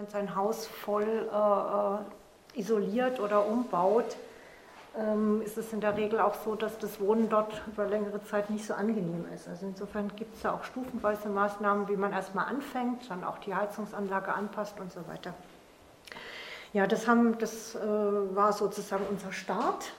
man sein Haus voll äh, äh isoliert oder umbaut, ähm, ist es in der Regel auch so, dass das Wohnen dort über längere Zeit nicht so angenehm ist. Also insofern gibt es ja auch stufenweise Maßnahmen, wie man erstmal anfängt, dann auch die Heizungsanlage anpasst und so weiter. Ja, das, haben, das äh, war sozusagen unser Start.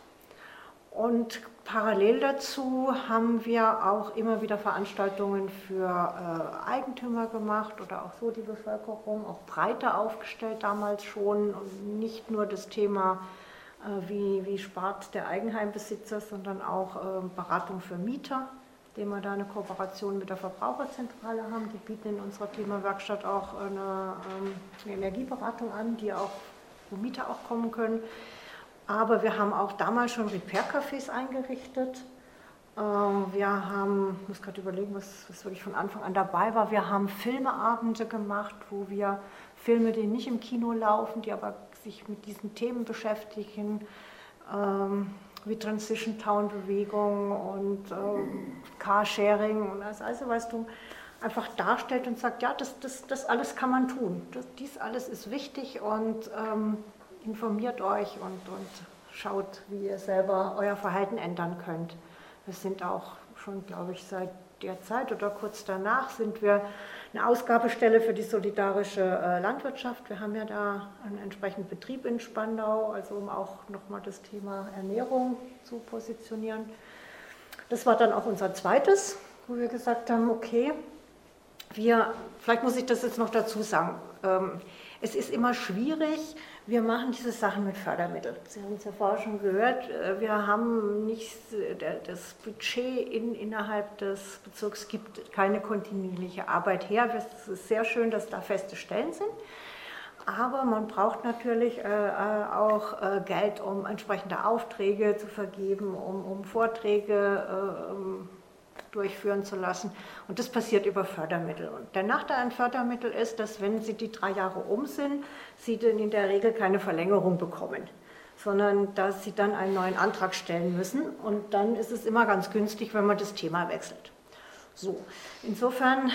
Und parallel dazu haben wir auch immer wieder Veranstaltungen für äh, Eigentümer gemacht oder auch so die Bevölkerung, auch breiter aufgestellt damals schon und nicht nur das Thema äh, wie, wie spart der Eigenheimbesitzer, sondern auch ähm, Beratung für Mieter, indem wir da eine Kooperation mit der Verbraucherzentrale haben. Die bieten in unserer Klimawerkstatt auch eine, ähm, eine Energieberatung an, die auch, wo Mieter auch kommen können. Aber wir haben auch damals schon Repair-Cafés eingerichtet. Ähm, wir haben, ich muss gerade überlegen, was, was wirklich von Anfang an dabei war. Wir haben Filmeabende gemacht, wo wir Filme, die nicht im Kino laufen, die aber sich mit diesen Themen beschäftigen, ähm, wie Transition Town Bewegung und ähm, Carsharing und das also, weißt du, einfach darstellt und sagt, ja, das, das, das alles kann man tun. Das, dies alles ist wichtig und ähm, informiert euch und, und schaut, wie ihr selber euer Verhalten ändern könnt. Wir sind auch schon, glaube ich, seit der Zeit oder kurz danach sind wir eine Ausgabestelle für die solidarische äh, Landwirtschaft. Wir haben ja da einen entsprechenden Betrieb in Spandau, also um auch nochmal das Thema Ernährung zu positionieren. Das war dann auch unser zweites, wo wir gesagt haben, okay, wir, vielleicht muss ich das jetzt noch dazu sagen, ähm, es ist immer schwierig, wir machen diese Sachen mit Fördermitteln. Sie haben es ja vorher schon gehört, äh, wir haben nicht das Budget in, innerhalb des Bezirks gibt keine kontinuierliche Arbeit her. Es ist sehr schön, dass da feste Stellen sind. Aber man braucht natürlich äh, äh auch äh, Geld, um entsprechende Aufträge zu vergeben, um, um Vorträge äh, um durchführen zu lassen. Und das passiert über Fördermittel. Und der Nachteil an Fördermittel ist, dass wenn sie die drei Jahre um sind, sie dann in der Regel keine Verlängerung bekommen, sondern dass sie dann einen neuen Antrag stellen müssen. Und dann ist es immer ganz günstig, wenn man das Thema wechselt. So, insofern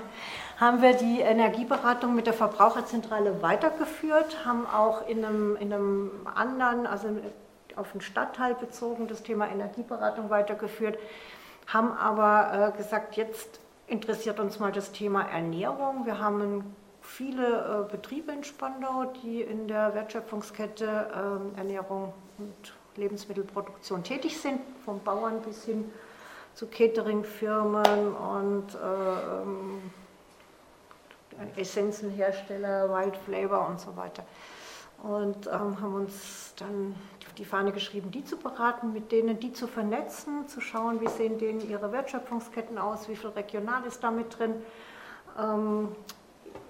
haben wir die Energieberatung mit der Verbraucherzentrale weitergeführt, haben auch in einem, in einem anderen, also auf den Stadtteil bezogen, das Thema Energieberatung weitergeführt haben aber äh, gesagt, jetzt interessiert uns mal das Thema Ernährung. Wir haben viele äh, Betriebe in Spandau, die in der Wertschöpfungskette ähm, Ernährung und Lebensmittelproduktion tätig sind, vom Bauern bis hin zu Cateringfirmen und ähm, Essenzenhersteller, Wild Flavor und so weiter. Und ähm, haben uns dann die Fahne geschrieben, die zu beraten, mit denen die zu vernetzen, zu schauen, wie sehen denen ihre Wertschöpfungsketten aus, wie viel regional ist damit drin. Ähm,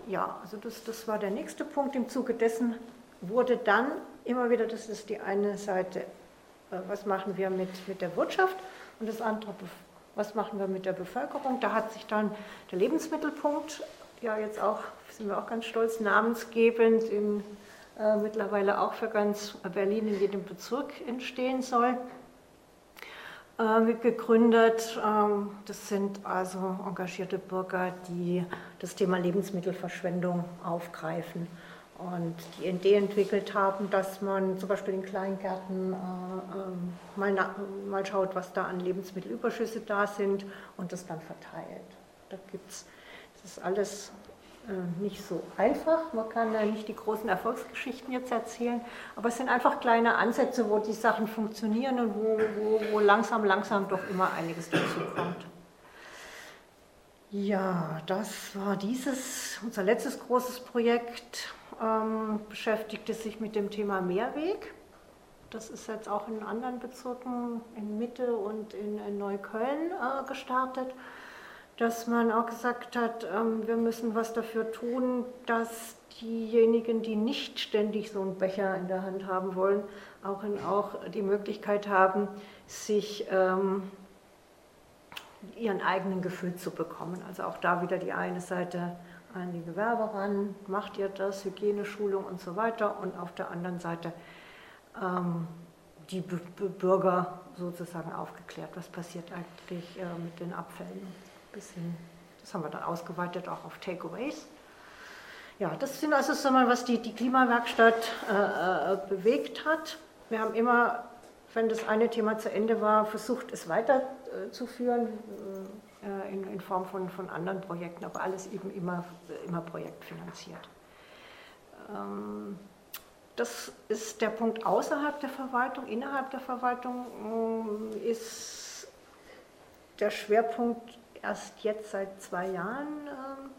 ja, also das, das war der nächste Punkt. Im Zuge dessen wurde dann immer wieder, das ist die eine Seite, äh, was machen wir mit, mit der Wirtschaft und das andere, was machen wir mit der Bevölkerung. Da hat sich dann der Lebensmittelpunkt, ja jetzt auch, sind wir auch ganz stolz, namensgebend im äh, mittlerweile auch für ganz Berlin in jedem Bezirk entstehen soll, äh, gegründet. Ähm, das sind also engagierte Bürger, die das Thema Lebensmittelverschwendung aufgreifen und die Idee entwickelt haben, dass man zum Beispiel in Kleingärten äh, ähm, mal, mal schaut, was da an Lebensmittelüberschüsse da sind und das dann verteilt. Da gibt's, das ist alles nicht so einfach. Man kann ja nicht die großen Erfolgsgeschichten jetzt erzählen, aber es sind einfach kleine Ansätze, wo die Sachen funktionieren und wo, wo, wo langsam, langsam doch immer einiges dazu kommt. Ja, das war dieses, unser letztes großes Projekt, ähm, beschäftigte sich mit dem Thema Mehrweg. Das ist jetzt auch in anderen Bezirken in Mitte und in, in Neukölln äh, gestartet dass man auch gesagt hat, ähm, wir müssen was dafür tun, dass diejenigen, die nicht ständig so einen Becher in der Hand haben wollen, auch, in, auch die Möglichkeit haben, sich ähm, ihren eigenen Gefühl zu bekommen. Also auch da wieder die eine Seite an die Gewerbe ran, macht ihr das, Hygieneschulung und so weiter. Und auf der anderen Seite ähm, die B Bürger sozusagen aufgeklärt, was passiert eigentlich äh, mit den Abfällen bisschen, das haben wir dann ausgeweitet auch auf Takeaways. Ja, das sind also so mal, was die, die Klimawerkstatt äh, äh, bewegt hat. Wir haben immer, wenn das eine Thema zu Ende war, versucht, es weiterzuführen äh, in, in, Form von, von anderen Projekten, aber alles eben immer, immer projektfinanziert. Ähm, das ist der Punkt außerhalb der Verwaltung. Innerhalb der Verwaltung äh, ist der Schwerpunkt erst jetzt seit zwei Jahren ähm,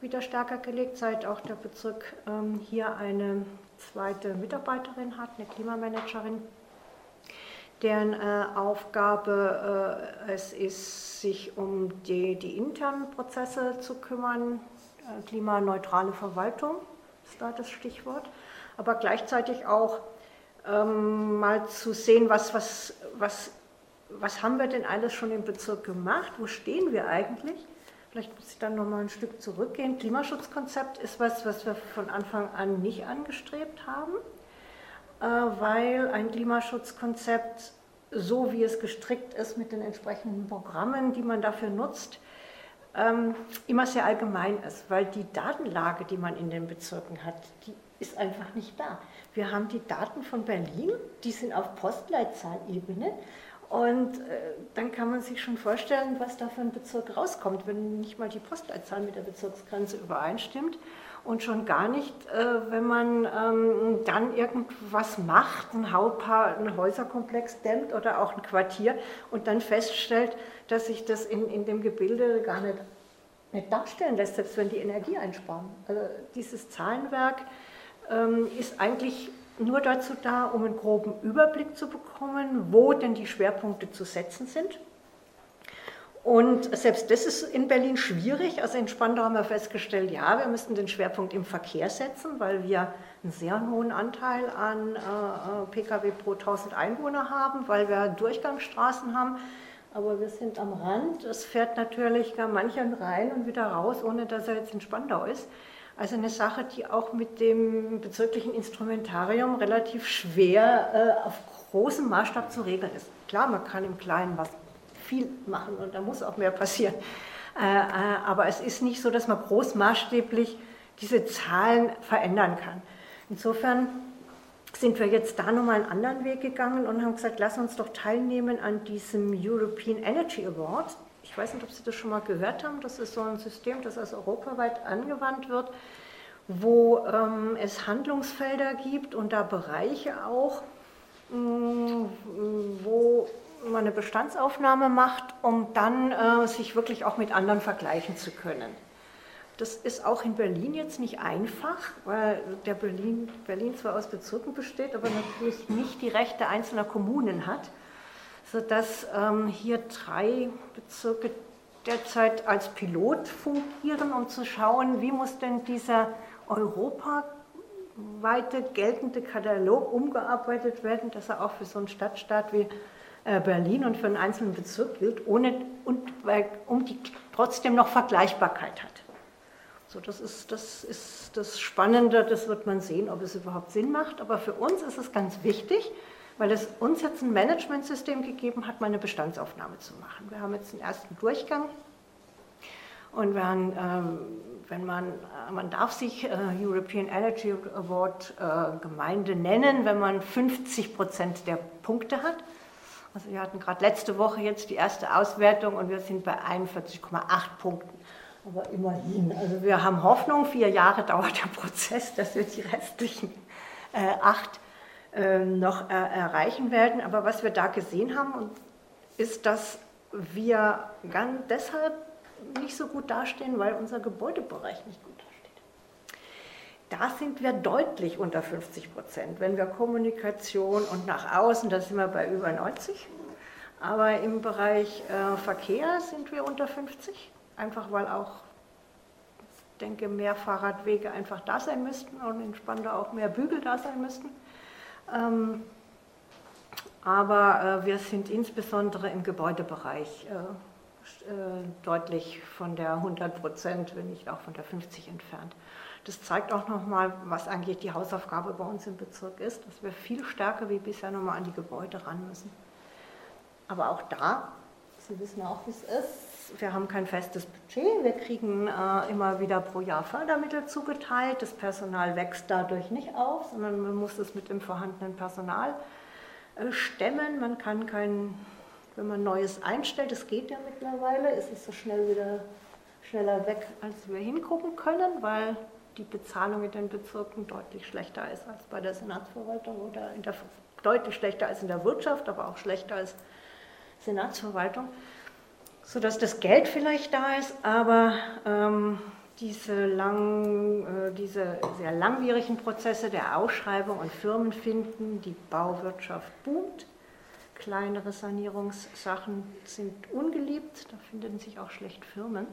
wieder stärker gelegt, seit auch der Bezirk ähm, hier eine zweite Mitarbeiterin hat, eine Klimamanagerin, deren äh, Aufgabe äh, es ist, sich um die, die internen Prozesse zu kümmern. Äh, klimaneutrale Verwaltung ist da das Stichwort, aber gleichzeitig auch ähm, mal zu sehen, was, was, was, was haben wir denn alles schon im Bezirk gemacht, wo stehen wir eigentlich Vielleicht muss ich dann noch mal ein Stück zurückgehen. Klimaschutzkonzept ist was, was wir von Anfang an nicht angestrebt haben, äh, weil ein Klimaschutzkonzept, so wie es gestrickt ist mit den entsprechenden Programmen, die man dafür nutzt, ähm, immer sehr allgemein ist, weil die Datenlage, die man in den Bezirken hat, die ist einfach nicht da. Wir haben die Daten von Berlin, die sind auf Postleitzahlebene und äh, dann kann man sich schon vorstellen, was da für ein Bezirk rauskommt, wenn nicht mal die Postleitzahl mit der Bezirksgrenze übereinstimmt und schon gar nicht, äh, wenn man ähm, dann irgendwas macht, ein, Haupaar, ein Häuserkomplex dämmt oder auch ein Quartier und dann feststellt, dass sich das in, in dem Gebilde gar nicht, nicht darstellen lässt, selbst wenn die Energie einsparen. Also dieses Zahlenwerk ähm, ist eigentlich nur dazu da, um einen groben Überblick zu bekommen, wo denn die Schwerpunkte zu setzen sind. Und selbst das ist in Berlin schwierig. Also in Spandau haben wir festgestellt, ja, wir müssten den Schwerpunkt im Verkehr setzen, weil wir einen sehr hohen Anteil an äh, äh Pkw pro 1000 Einwohner haben, weil wir Durchgangsstraßen haben. Aber wir sind am Rand. Es fährt natürlich gar mancher rein und wieder raus, ohne dass er jetzt in Spandau ist. Also eine Sache, die auch mit dem bezirklichen Instrumentarium relativ schwer äh, auf großem Maßstab zu regeln ist. Klar, man kann im Kleinen was viel machen und da muss auch mehr passieren. Äh, äh, aber es ist nicht so, dass man großmaßstäblich diese Zahlen verändern kann. Insofern sind wir jetzt da nochmal einen anderen Weg gegangen und haben gesagt, lass uns doch teilnehmen an diesem European Energy Award, ich weiß nicht, ob Sie das schon mal gehört haben. Das ist so ein System, das also europaweit angewandt wird, wo ähm, es Handlungsfelder gibt und da Bereiche auch, mh, mm, wo man eine Bestandsaufnahme macht, um dann äh, sich wirklich auch mit anderen vergleichen zu können. Das ist auch in Berlin jetzt nicht einfach, weil der Berlin, Berlin zwar aus Bezirken besteht, aber natürlich nicht die Rechte einzelner Kommunen hat sodass ähm, hier drei Bezirke derzeit als Pilot fungieren, um zu schauen, wie muss denn dieser europaweite geltende Katalog umgearbeitet werden, dass er auch für so einen Stadtstaat wie äh, Berlin und für einen einzelnen Bezirk gilt, ohne, und, weil, um die trotzdem noch Vergleichbarkeit hat. So, das, ist, das ist das Spannende, das wird man sehen, ob es überhaupt Sinn macht. Aber für uns ist es ganz wichtig, weil es uns jetzt ein Managementsystem gegeben hat, mal eine Bestandsaufnahme zu machen. Wir haben jetzt den ersten Durchgang und wenn, ähm, wenn man, äh, man darf sich äh, European Energy Award äh, Gemeinde nennen, wenn man 50 Prozent der Punkte hat. Also wir hatten gerade letzte Woche jetzt die erste Auswertung und wir sind bei 41,8 Punkten. Aber immerhin, also wir haben Hoffnung, vier Jahre dauert der Prozess, dass wir die restlichen äh, acht noch erreichen werden. Aber was wir da gesehen haben, ist, dass wir ganz deshalb nicht so gut dastehen, weil unser Gebäudebereich nicht gut dasteht. Da sind wir deutlich unter 50 Prozent. Wenn wir Kommunikation und nach außen, da sind wir bei über 90. Aber im Bereich äh, Verkehr sind wir unter 50, einfach weil auch, ich denke, mehr Fahrradwege einfach da sein müssten und Spandau auch mehr Bügel da sein müssten. Ähm, aber äh, wir sind insbesondere im Gebäudebereich äh, äh, deutlich von der 100 Prozent, wenn nicht auch von der 50 entfernt. Das zeigt auch nochmal, was eigentlich die Hausaufgabe bei uns im Bezirk ist, dass wir viel stärker wie bisher nochmal an die Gebäude ran müssen. Aber auch da, Sie wissen auch, wie es ist, wir haben kein festes Budget, wir kriegen äh, immer wieder pro Jahr Fördermittel zugeteilt. Das Personal wächst dadurch nicht auf, sondern man muss es mit dem vorhandenen Personal äh, stemmen. Man kann kein, wenn man Neues einstellt, das geht ja mittlerweile, ist es so schnell wieder schneller weg, als wir hingucken können, weil die Bezahlung in den Bezirken deutlich schlechter ist als bei der Senatsverwaltung oder der, deutlich schlechter als in der Wirtschaft, aber auch schlechter als Senatsverwaltung, sodass das Geld vielleicht da ist, aber ähm, diese, lang, äh, diese sehr langwierigen Prozesse der Ausschreibung und Firmenfinden, die Bauwirtschaft boomt. Kleinere Sanierungssachen sind ungeliebt, da finden sich auch schlecht Firmen.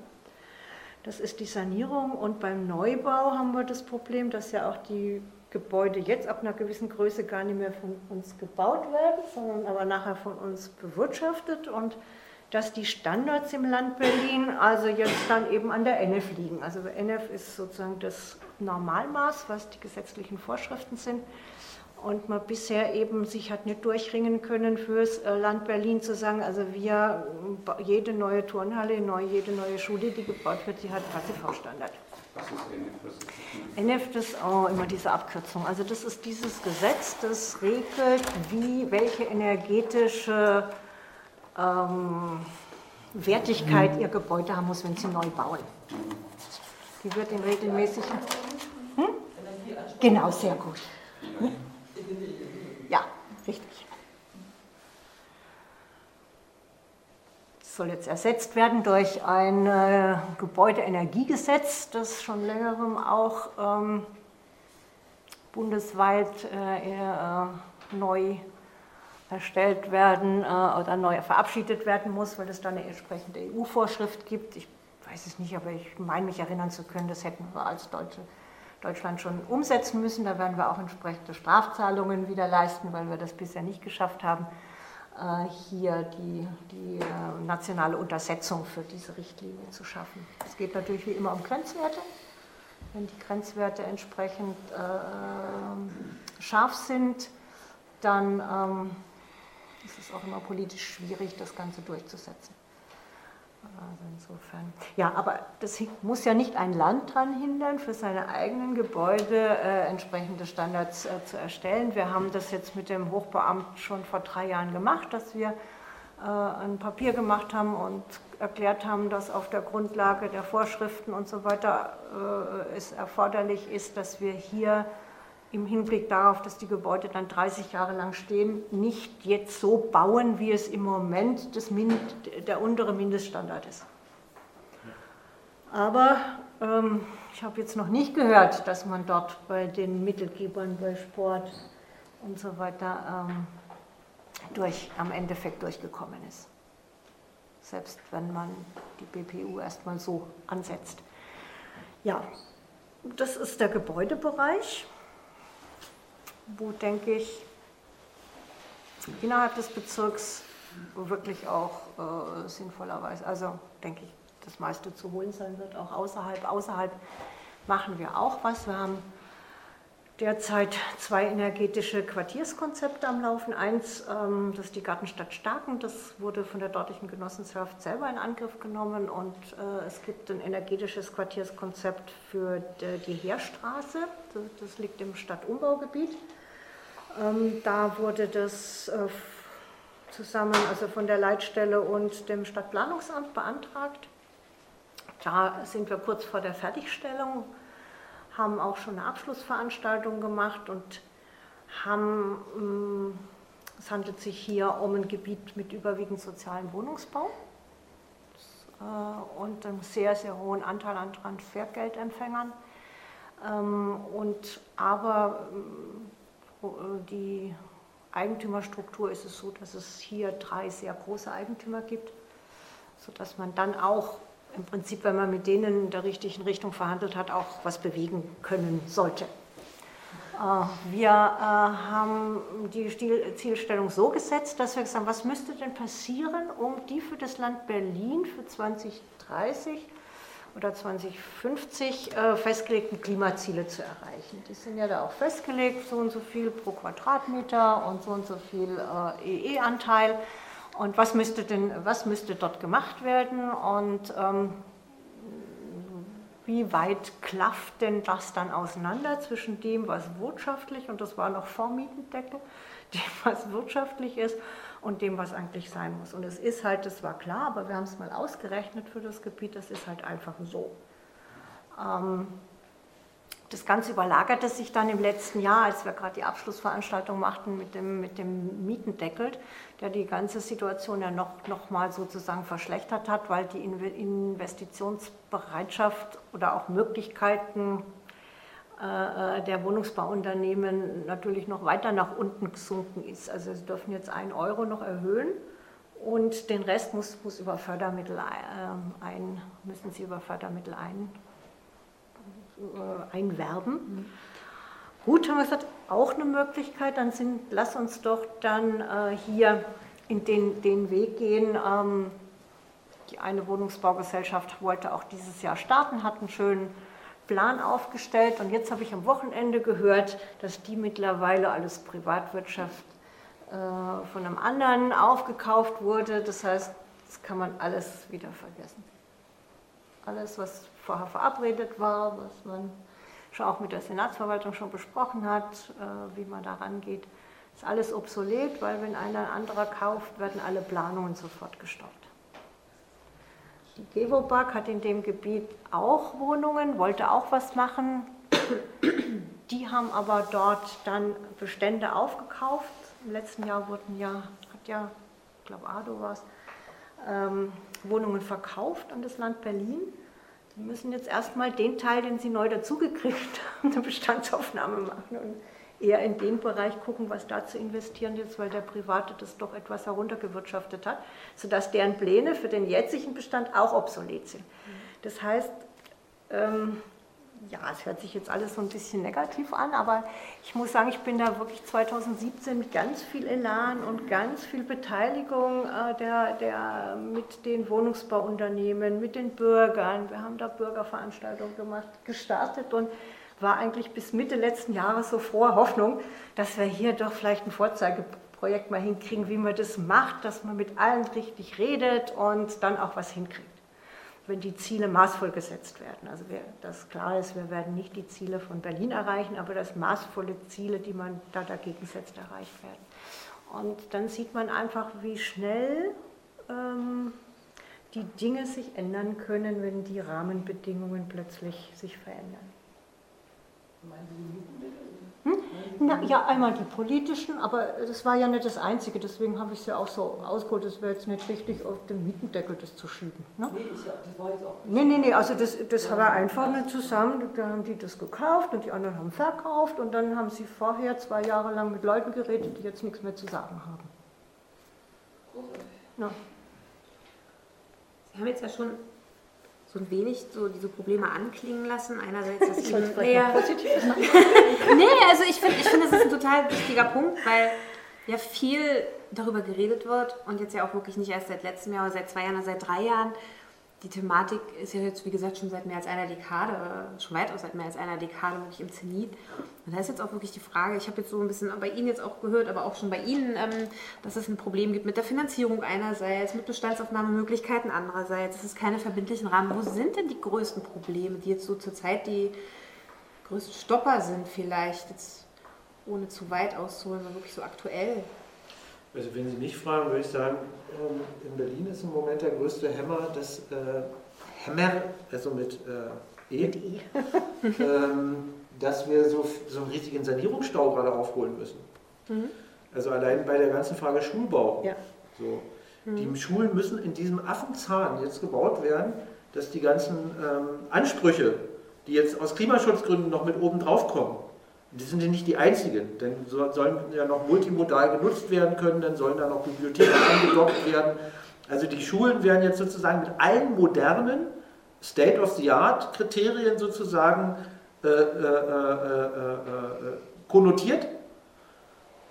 Das ist die Sanierung und beim Neubau haben wir das Problem, dass ja auch die Gebäude jetzt ab einer gewissen Größe gar nicht mehr von uns gebaut werden, sondern aber nachher von uns bewirtschaftet und dass die Standards im Land Berlin also jetzt dann eben an der NF liegen. Also NF ist sozusagen das Normalmaß, was die gesetzlichen Vorschriften sind. Und man bisher eben sich hat nicht durchringen können fürs äh, Land Berlin zu sagen, also wir, jede neue Turnhalle, jede neue Schule, die gebaut wird, die hat KCV-Standard. Was ist NF? NF ist auch immer diese Abkürzung. Also das ist dieses Gesetz, das regelt, wie, welche energetische ähm, Wertigkeit ihr Gebäude haben muss, wenn sie neu bauen. Die wird in regelmäßigen... Hm? Genau, sehr gut. Hm? Ja, richtig. Das soll jetzt ersetzt werden durch ein äh, Gebäudeenergiegesetz, das schon längerem auch ähm, bundesweit äh, äh, neu erstellt werden äh, oder neu verabschiedet werden muss, weil es da eine entsprechende EU-Vorschrift gibt. Ich weiß es nicht, aber ich meine mich erinnern zu können, das hätten wir als Deutsche, Deutschland schon umsetzen müssen. Da werden wir auch entsprechende Strafzahlungen wieder leisten, weil wir das bisher nicht geschafft haben, äh, hier die, die äh, nationale Untersetzung für diese Richtlinie zu schaffen. Es geht natürlich wie immer um Grenzwerte. Wenn die Grenzwerte entsprechend äh, scharf sind, dann ähm, ist es auch immer politisch schwierig, das Ganze durchzusetzen. Also insofern. Ja, aber das muss ja nicht ein Land daran hindern, für seine eigenen Gebäude äh, entsprechende Standards äh, zu erstellen. Wir haben das jetzt mit dem Hochbauamt schon vor drei Jahren gemacht, dass wir äh, ein Papier gemacht haben und erklärt haben, dass auf der Grundlage der Vorschriften und so weiter äh, es erforderlich ist, dass wir hier im Hinblick darauf, dass die Gebäude dann 30 Jahre lang stehen, nicht jetzt so bauen, wie es im Moment das Mind der untere Mindeststandard ist. Aber ähm, ich habe jetzt noch nicht gehört, dass man dort bei den Mittelgebern, bei Sport und so weiter ähm, durch, am Endeffekt durchgekommen ist. Selbst wenn man die BPU erstmal so ansetzt. Ja, das ist der Gebäudebereich wo, denke ich, innerhalb des Bezirks wirklich auch äh, sinnvollerweise, also denke ich, das meiste zu holen sein wird, auch außerhalb. Außerhalb machen wir auch was. Wir haben derzeit zwei energetische Quartierskonzepte am Laufen. Eins, ähm, das ist die Gartenstadt Starken, das wurde von der dortigen Genossenschaft selber in Angriff genommen und äh, es gibt ein energetisches Quartierskonzept für die Heerstraße, das liegt im Stadtumbaugebiet. Ähm, da wurde das äh, zusammen, also von der Leitstelle und dem Stadtplanungsamt beantragt. Da sind wir kurz vor der Fertigstellung, haben auch schon eine Abschlussveranstaltung gemacht und haben, mm, es handelt sich hier um ein Gebiet mit überwiegend sozialem Wohnungsbau äh, und einem sehr, sehr hohen Anteil an Transfergeldempfängern. Ähm, und aber mm, äh, die Eigentümerstruktur ist es so, dass es hier drei sehr große Eigentümer gibt, sodass man dann auch im Prinzip, wenn man mit denen in der richtigen Richtung verhandelt hat, auch was bewegen können sollte. Äh, wir äh, haben die Zielstellung so gesetzt, dass wir gesagt haben, was müsste denn passieren, um die für das Land Berlin für 2030 oder 2050 äh, festgelegten Klimaziele zu erreichen. Die sind ja da auch festgelegt, so und so viel pro Quadratmeter und so und so viel äh, EE-Anteil. Und was müsste denn, was müsste dort gemacht werden und ähm, wie weit klafft denn das dann auseinander zwischen dem, was wirtschaftlich, und das war noch vor Mietendeckel, dem, was wirtschaftlich ist und dem, was eigentlich sein muss. Und es ist halt, das war klar, aber wir haben es mal ausgerechnet für das Gebiet, das ist halt einfach so. Ähm, das Ganze überlagerte sich dann im letzten Jahr, als wir gerade die Abschlussveranstaltung machten mit dem, mit dem Mietendeckel, der die ganze Situation ja noch, noch mal sozusagen verschlechtert hat, weil die Investitionsbereitschaft oder auch Möglichkeiten der Wohnungsbauunternehmen natürlich noch weiter nach unten gesunken ist. Also sie dürfen jetzt einen Euro noch erhöhen und den Rest muss, muss über Fördermittel äh, ein, müssen sie über Fördermittel ein, äh, einwerben. Mhm. Gut, haben wir gesagt, auch eine Möglichkeit, dann sind, lass uns doch dann äh, hier in den, den Weg gehen. Ähm, die eine Wohnungsbaugesellschaft wollte auch dieses Jahr starten, hat einen schönen Plan aufgestellt und jetzt habe ich am Wochenende gehört, dass die mittlerweile alles Privatwirtschaft äh, von einem anderen aufgekauft wurde. Das heißt, das kann man alles wieder vergessen. Alles, was vorher verabredet war, was man schon auch mit der Senatsverwaltung schon besprochen hat, äh, wie man da rangeht, ist alles obsolet, weil wenn einer anderer kauft, werden alle Planungen sofort gestoppt. Die Gewobag hat in dem Gebiet auch Wohnungen, wollte auch was machen. Die haben aber dort dann Bestände aufgekauft. Im letzten Jahr wurden ja, hat ja, ich glaube Ado war es, ähm, Wohnungen verkauft an das Land Berlin. Sie müssen jetzt erstmal den Teil, den Sie neu dazugekriegt haben, eine Bestandsaufnahme machen und eher in den Bereich gucken, was da zu investieren ist, weil der Private das doch etwas heruntergewirtschaftet hat, sodass deren Pläne für den jetzigen Bestand auch obsolet sind. Das heißt, ähm, ja, es hört sich jetzt alles so ein bisschen negativ an, aber ich muss sagen, ich bin da wirklich 2017 mit ganz viel Elan und ganz viel Beteiligung äh, der, der, mit den Wohnungsbauunternehmen, mit den Bürgern, wir haben da Bürgerveranstaltungen gemacht, gestartet und war eigentlich bis Mitte letzten Jahres so frohe Hoffnung, dass wir hier doch vielleicht ein Vorzeigeprojekt mal hinkriegen, wie man das macht, dass man mit allen richtig redet und dann auch was hinkriegt wenn die Ziele maßvoll gesetzt werden. Also wir, das klar ist, wir werden nicht die Ziele von Berlin erreichen, aber dass maßvolle Ziele, die man da dagegen setzt, erreicht werden. Und dann sieht man einfach, wie schnell ähm, die Dinge sich ändern können, wenn die Rahmenbedingungen plötzlich sich verändern. Meinen Sie hm? Na, ja, einmal die politischen, aber das war ja nicht das Einzige, deswegen habe ich es ja auch so ausgeholt, es wäre jetzt nicht richtig, auf den Mietendeckel das zu schieben. Ne? Nee, das, war jetzt auch nee, nee, nee, also das, das war einfach nicht zusammen, da haben die das gekauft und die anderen haben verkauft und dann haben sie vorher zwei Jahre lang mit Leuten geredet, die jetzt nichts mehr zu sagen haben. Ja. Sie haben jetzt ja schon so ein wenig so diese Probleme anklingen lassen. Einerseits, dass eben, naja, positiv nee, also ich finde, ich find, das ist ein total wichtiger Punkt, weil ja viel darüber geredet wird und jetzt ja auch wirklich nicht erst seit letztem Jahr oder seit zwei Jahren oder seit drei Jahren die Thematik ist ja jetzt, wie gesagt, schon seit mehr als einer Dekade, schon weitaus seit mehr als einer Dekade wirklich im Zenit. Und da ist jetzt auch wirklich die Frage, ich habe jetzt so ein bisschen bei Ihnen jetzt auch gehört, aber auch schon bei Ihnen, ähm, dass es ein Problem gibt mit der Finanzierung einerseits, mit Bestandsaufnahmemöglichkeiten andererseits, es keine verbindlichen Rahmen. Wo sind denn die größten Probleme, die jetzt so zurzeit die größten Stopper sind vielleicht, jetzt ohne zu weit auszuholen, sondern wirklich so aktuell? Also wenn Sie mich fragen, würde ich sagen, ähm, in Berlin ist im Moment der größte Hämmer das äh, Hämmer, also mit äh, E, mit e. ähm, dass wir so, so einen richtigen Sanierungsstau gerade aufholen müssen. Mhm. Also allein bei der ganzen Frage Schulbau. Ja. So. Mhm. Die Schulen müssen in diesem Affenzahn jetzt gebaut werden, dass die ganzen ähm, Ansprüche, die jetzt aus Klimaschutzgründen noch mit oben drauf kommen, die sind ja nicht die einzigen, denn so, sollen ja noch multimodal genutzt werden können, dann sollen da noch Bibliotheken angedockt werden. Also die Schulen werden jetzt sozusagen mit allen modernen State-of-the-Art-Kriterien sozusagen äh, äh, äh, äh, äh konnotiert.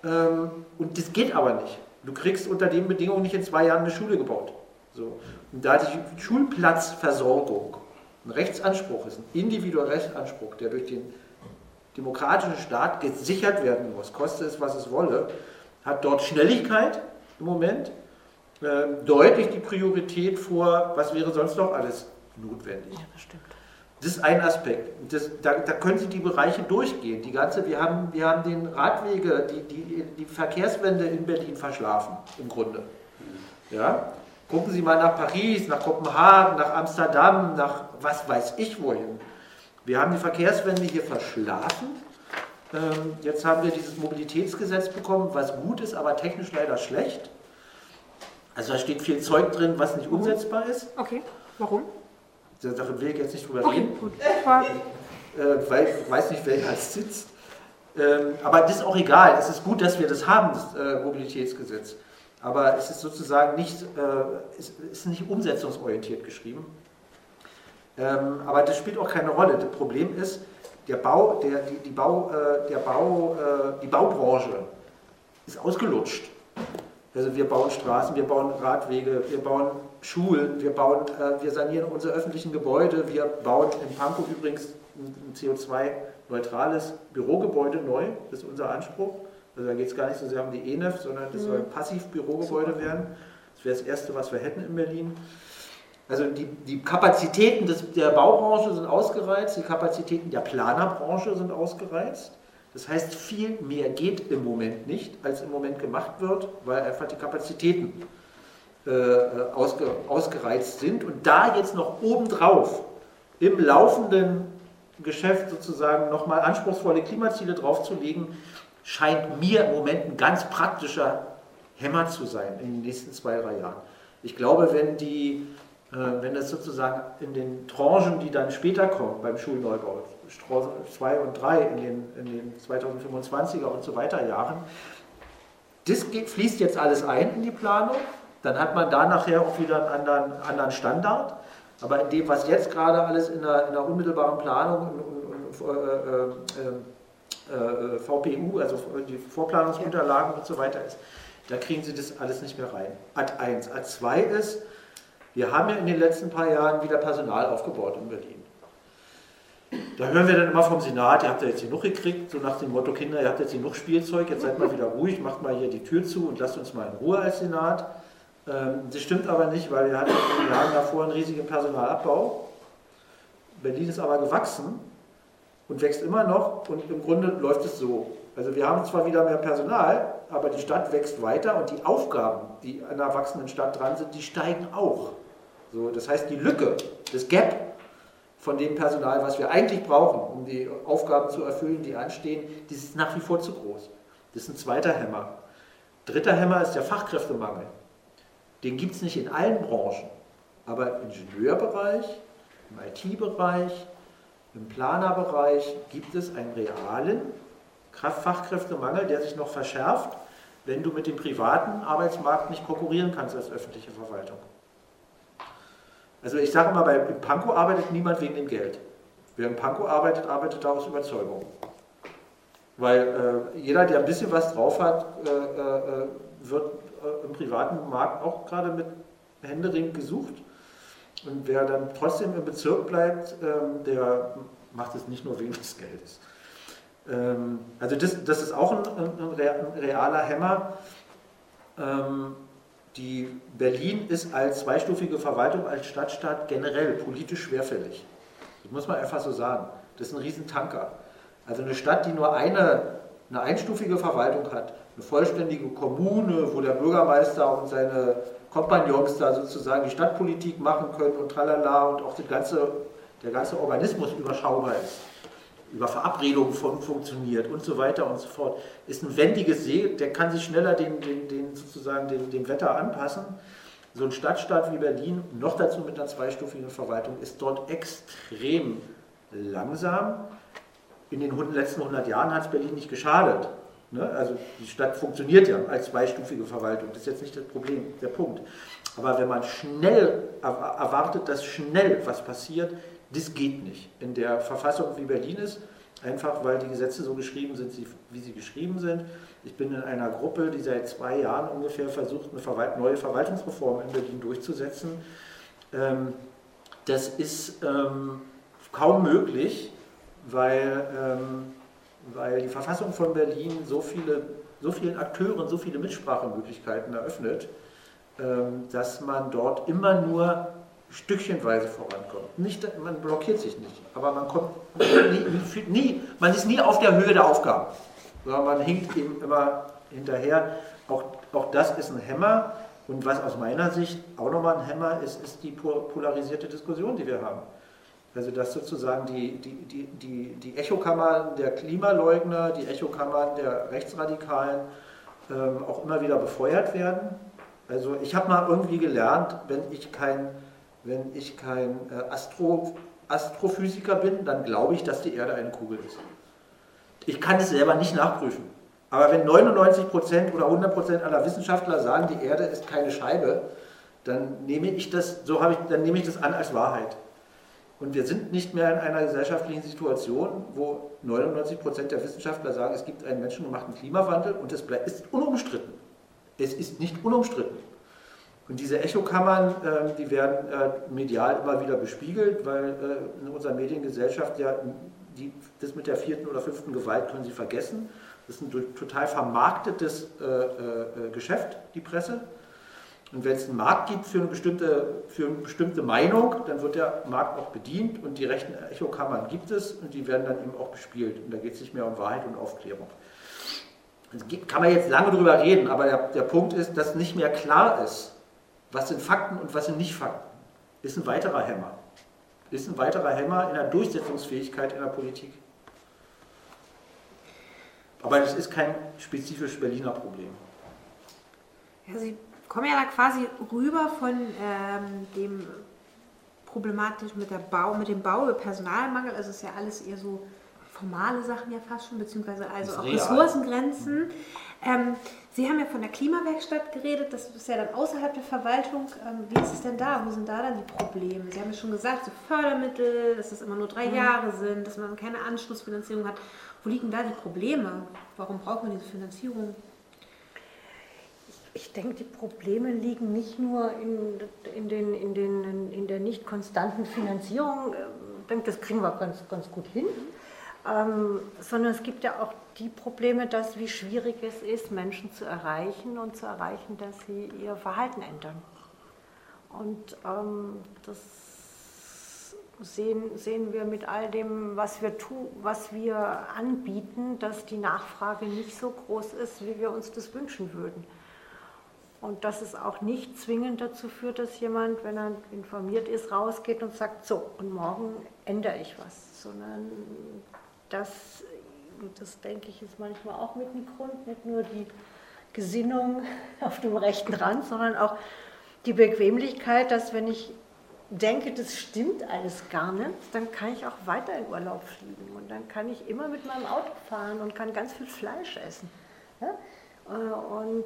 Ähm, und das geht aber nicht. Du kriegst unter den Bedingungen nicht in zwei Jahren eine Schule gebaut. So. Und da die Schulplatzversorgung ein Rechtsanspruch ist, ein individueller Rechtsanspruch, der durch den demokratischen Staat gesichert werden muss, koste es, was es wolle, hat dort Schnelligkeit im Moment äh, deutlich die Priorität vor, was wäre sonst noch alles notwendig. Ja, das stimmt. Das ist ein Aspekt. Das, da, da, können Sie die Bereiche durchgehen. Die ganze, wir, haben, wir haben den Radwege, die, die, die Verkehrswende in Berlin verschlafen, im Grunde. Ja? Gucken Sie mal nach Paris, nach Kopenhagen, nach Amsterdam, nach was weiß ich wohin. Wir haben die Verkehrswende hier verschlafen. Ähm, jetzt haben wir dieses Mobilitätsgesetz bekommen, was gut ist, aber technisch leider schlecht. Also da steht viel Zeug drin, was nicht umsetzbar ist. Okay, warum? Darin will ich jetzt nicht drüber okay, reden. Gut. Äh, weil ich weiß nicht, wer hier sitzt. Ähm, aber das ist auch egal. Es ist gut, dass wir das haben, das äh, Mobilitätsgesetz. Aber es ist sozusagen nicht, äh, es ist nicht umsetzungsorientiert geschrieben. Ähm, aber das spielt auch keine Rolle. Das Problem ist, der Bau, der, die, die, Bau, äh, der Bau, äh, die Baubranche ist ausgelutscht. Also wir bauen Straßen, wir bauen Radwege, wir bauen Schulen, wir, bauen, äh, wir sanieren unsere öffentlichen Gebäude, wir bauen in Pankow übrigens ein CO2-neutrales Bürogebäude neu, das ist unser Anspruch. Also da geht es gar nicht so sehr um die ENEF, sondern das mhm. soll ein Passivbürogebäude werden. Das wäre das Erste, was wir hätten in Berlin. Also die, die Kapazitäten des, der Baubranche sind ausgereizt, die Kapazitäten der Planerbranche sind ausgereizt. Das heißt, viel mehr geht im Moment nicht, als im Moment gemacht wird, weil einfach die Kapazitäten äh, ausge, ausgereizt sind. Und da jetzt noch obendrauf im laufenden Geschäft sozusagen nochmal anspruchsvolle Klimaziele draufzulegen, scheint mir im Moment ein ganz praktischer Hämmer zu sein in den nächsten zwei, drei Jahren. Ich glaube, wenn die wenn es sozusagen in den Tranchen, die dann später kommen beim Schulneubau, 2 und 3 in den, in den 2025er und so weiter Jahren, das geht, fließt jetzt alles ein in die Planung, dann hat man da nachher auch wieder einen anderen, anderen Standard. Aber in dem, was jetzt gerade alles in der, in der unmittelbaren Planung und, und, und äh, äh, äh, VPU, also die Vorplanungsunterlagen und so weiter ist, da kriegen Sie das alles nicht mehr rein. Ad 1. Ad 2 ist, wir haben ja in den letzten paar Jahren wieder Personal aufgebaut in Berlin. Da hören wir dann immer vom Senat, ihr habt ja jetzt genug gekriegt, so nach dem Motto, Kinder, ihr habt jetzt genug Spielzeug, jetzt seid mal wieder ruhig, macht mal hier die Tür zu und lasst uns mal in Ruhe als Senat. Ähm, das stimmt aber nicht, weil wir hatten in den Jahren davor einen riesigen Personalabbau. Berlin ist aber gewachsen und wächst immer noch und im Grunde läuft es so. Also wir haben zwar wieder mehr Personal, aber die Stadt wächst weiter und die Aufgaben, die an einer wachsenden Stadt dran sind, die steigen auch. So, das heißt, die Lücke, das Gap von dem Personal, was wir eigentlich brauchen, um die Aufgaben zu erfüllen, die anstehen, das ist nach wie vor zu groß. Das ist ein zweiter Hämmer. Dritter Hämmer ist der Fachkräftemangel. Den gibt es nicht in allen Branchen, aber im Ingenieurbereich, im IT-Bereich, im Planerbereich gibt es einen realen Fachkräftemangel, der sich noch verschärft, wenn du mit dem privaten Arbeitsmarkt nicht konkurrieren kannst als öffentliche Verwaltung. Also ich sage mal, bei Pankow arbeitet niemand wegen dem Geld. Wer in Pankow arbeitet, arbeitet da aus Überzeugung. Weil äh, jeder, der ein bisschen was drauf hat, äh, äh, wird äh, im privaten Markt auch gerade mit Händering gesucht. Und wer dann trotzdem im Bezirk bleibt, ähm, der macht es nicht nur wegen des Geldes. Ähm, also das, das ist auch ein, ein realer Hämmer. Ähm, die Berlin ist als zweistufige Verwaltung, als Stadtstaat generell politisch schwerfällig. Das muss man einfach so sagen. Das ist ein Riesentanker. Also eine Stadt, die nur eine, eine einstufige Verwaltung hat, eine vollständige Kommune, wo der Bürgermeister und seine Kompagnons da sozusagen die Stadtpolitik machen können und tralala und auch ganze, der ganze Organismus überschaubar ist über Verabredungen von, funktioniert und so weiter und so fort, ist ein wendiges See, der kann sich schneller den, den, den sozusagen dem, dem Wetter anpassen. So ein Stadtstaat wie Berlin, noch dazu mit einer zweistufigen Verwaltung, ist dort extrem langsam. In den letzten 100 Jahren hat es Berlin nicht geschadet. Ne? Also die Stadt funktioniert ja als zweistufige Verwaltung, das ist jetzt nicht das Problem, der Punkt. Aber wenn man schnell erwartet, dass schnell was passiert, das geht nicht. In der Verfassung wie Berlin ist, einfach weil die Gesetze so geschrieben sind, wie sie geschrieben sind. Ich bin in einer Gruppe, die seit zwei Jahren ungefähr versucht, eine neue Verwaltungsreform in Berlin durchzusetzen. Ähm, das ist ähm, kaum möglich, weil, ähm, weil die Verfassung von Berlin so, viele, so vielen Akteuren so viele Mitsprachemöglichkeiten eröffnet, dass man dort immer nur stückchenweise vorankommt. Nicht, man blockiert sich nicht, aber man kommt nie, nie, man ist nie auf der Höhe der Aufgaben, sondern man hinkt eben immer hinterher. Auch, auch das ist ein Hämmer. Und was aus meiner Sicht auch nochmal ein Hämmer ist, ist die polarisierte Diskussion, die wir haben. Also dass sozusagen die, die, die, die, die Echokammern der Klimaleugner, die Echokammern der Rechtsradikalen ähm, auch immer wieder befeuert werden. Also ich habe mal irgendwie gelernt, wenn ich kein, wenn ich kein äh, Astro, Astrophysiker bin, dann glaube ich, dass die Erde eine Kugel ist. Ich kann es selber nicht nachprüfen. Aber wenn 99% oder 100% aller Wissenschaftler sagen, die Erde ist keine Scheibe, dann nehme ich das, so ich, dann nehme ich das an als Wahrheit. Und wir sind nicht mehr in einer gesellschaftlichen Situation, wo 99% der Wissenschaftler sagen, es gibt einen menschengemachten Klimawandel und das ist unumstritten. Es ist nicht unumstritten. Und diese Echokammern, ähm, die werden äh, medial immer wieder bespiegelt, weil äh, in unserer Mediengesellschaft ja die, das mit der vierten oder fünften Gewalt können Sie vergessen. Das ist ein total vermarktetes äh, Geschäft, die Presse. Und wenn es einen Markt gibt für eine, bestimmte, für eine bestimmte Meinung, dann wird der Markt auch bedient und die rechten Echokammern gibt es und die werden dann eben auch bespielt. Und da geht es nicht mehr um Wahrheit und Aufklärung. Kann man jetzt lange drüber reden, aber der, der Punkt ist, dass nicht mehr klar ist, was sind Fakten und was sind nicht Fakten. Ist ein weiterer Hämmer. Ist ein weiterer Hämmer in der Durchsetzungsfähigkeit in der Politik. Aber das ist kein spezifisch Berliner Problem. Ja, Sie kommen ja da quasi rüber von ähm, dem problematisch mit, der Bau, mit dem Bau, Personalmangel. Also es ist ja alles eher so formale Sachen ja fast schon, beziehungsweise also auch. Ressourcengrenzen. Ähm, Sie haben ja von der Klimawerkstatt geredet, das ist ja dann außerhalb der Verwaltung. Ähm, wie ist es denn da? Wo sind da dann die Probleme? Sie haben ja schon gesagt, so Fördermittel, dass es immer nur drei mhm. Jahre sind, dass man keine Anschlussfinanzierung hat. Wo liegen da die Probleme? Warum braucht man diese Finanzierung? Ich denke, die Probleme liegen nicht nur in, in, den, in, den, in der nicht konstanten Finanzierung. Ich denke, das kriegen wir ganz, ganz gut hin. Ähm, sondern es gibt ja auch die Probleme, dass wie schwierig es ist, Menschen zu erreichen und zu erreichen, dass sie ihr Verhalten ändern. Und ähm, das sehen, sehen wir mit all dem, was wir, tu, was wir anbieten, dass die Nachfrage nicht so groß ist, wie wir uns das wünschen würden. Und dass es auch nicht zwingend dazu führt, dass jemand, wenn er informiert ist, rausgeht und sagt, so, und morgen ändere ich was, sondern das, das denke ich, ist manchmal auch mit dem Grund, nicht nur die Gesinnung auf dem rechten Rand, sondern auch die Bequemlichkeit, dass wenn ich denke, das stimmt alles gar nicht, dann kann ich auch weiter in Urlaub fliegen und dann kann ich immer mit meinem Auto fahren und kann ganz viel Fleisch essen. Ja? Äh, und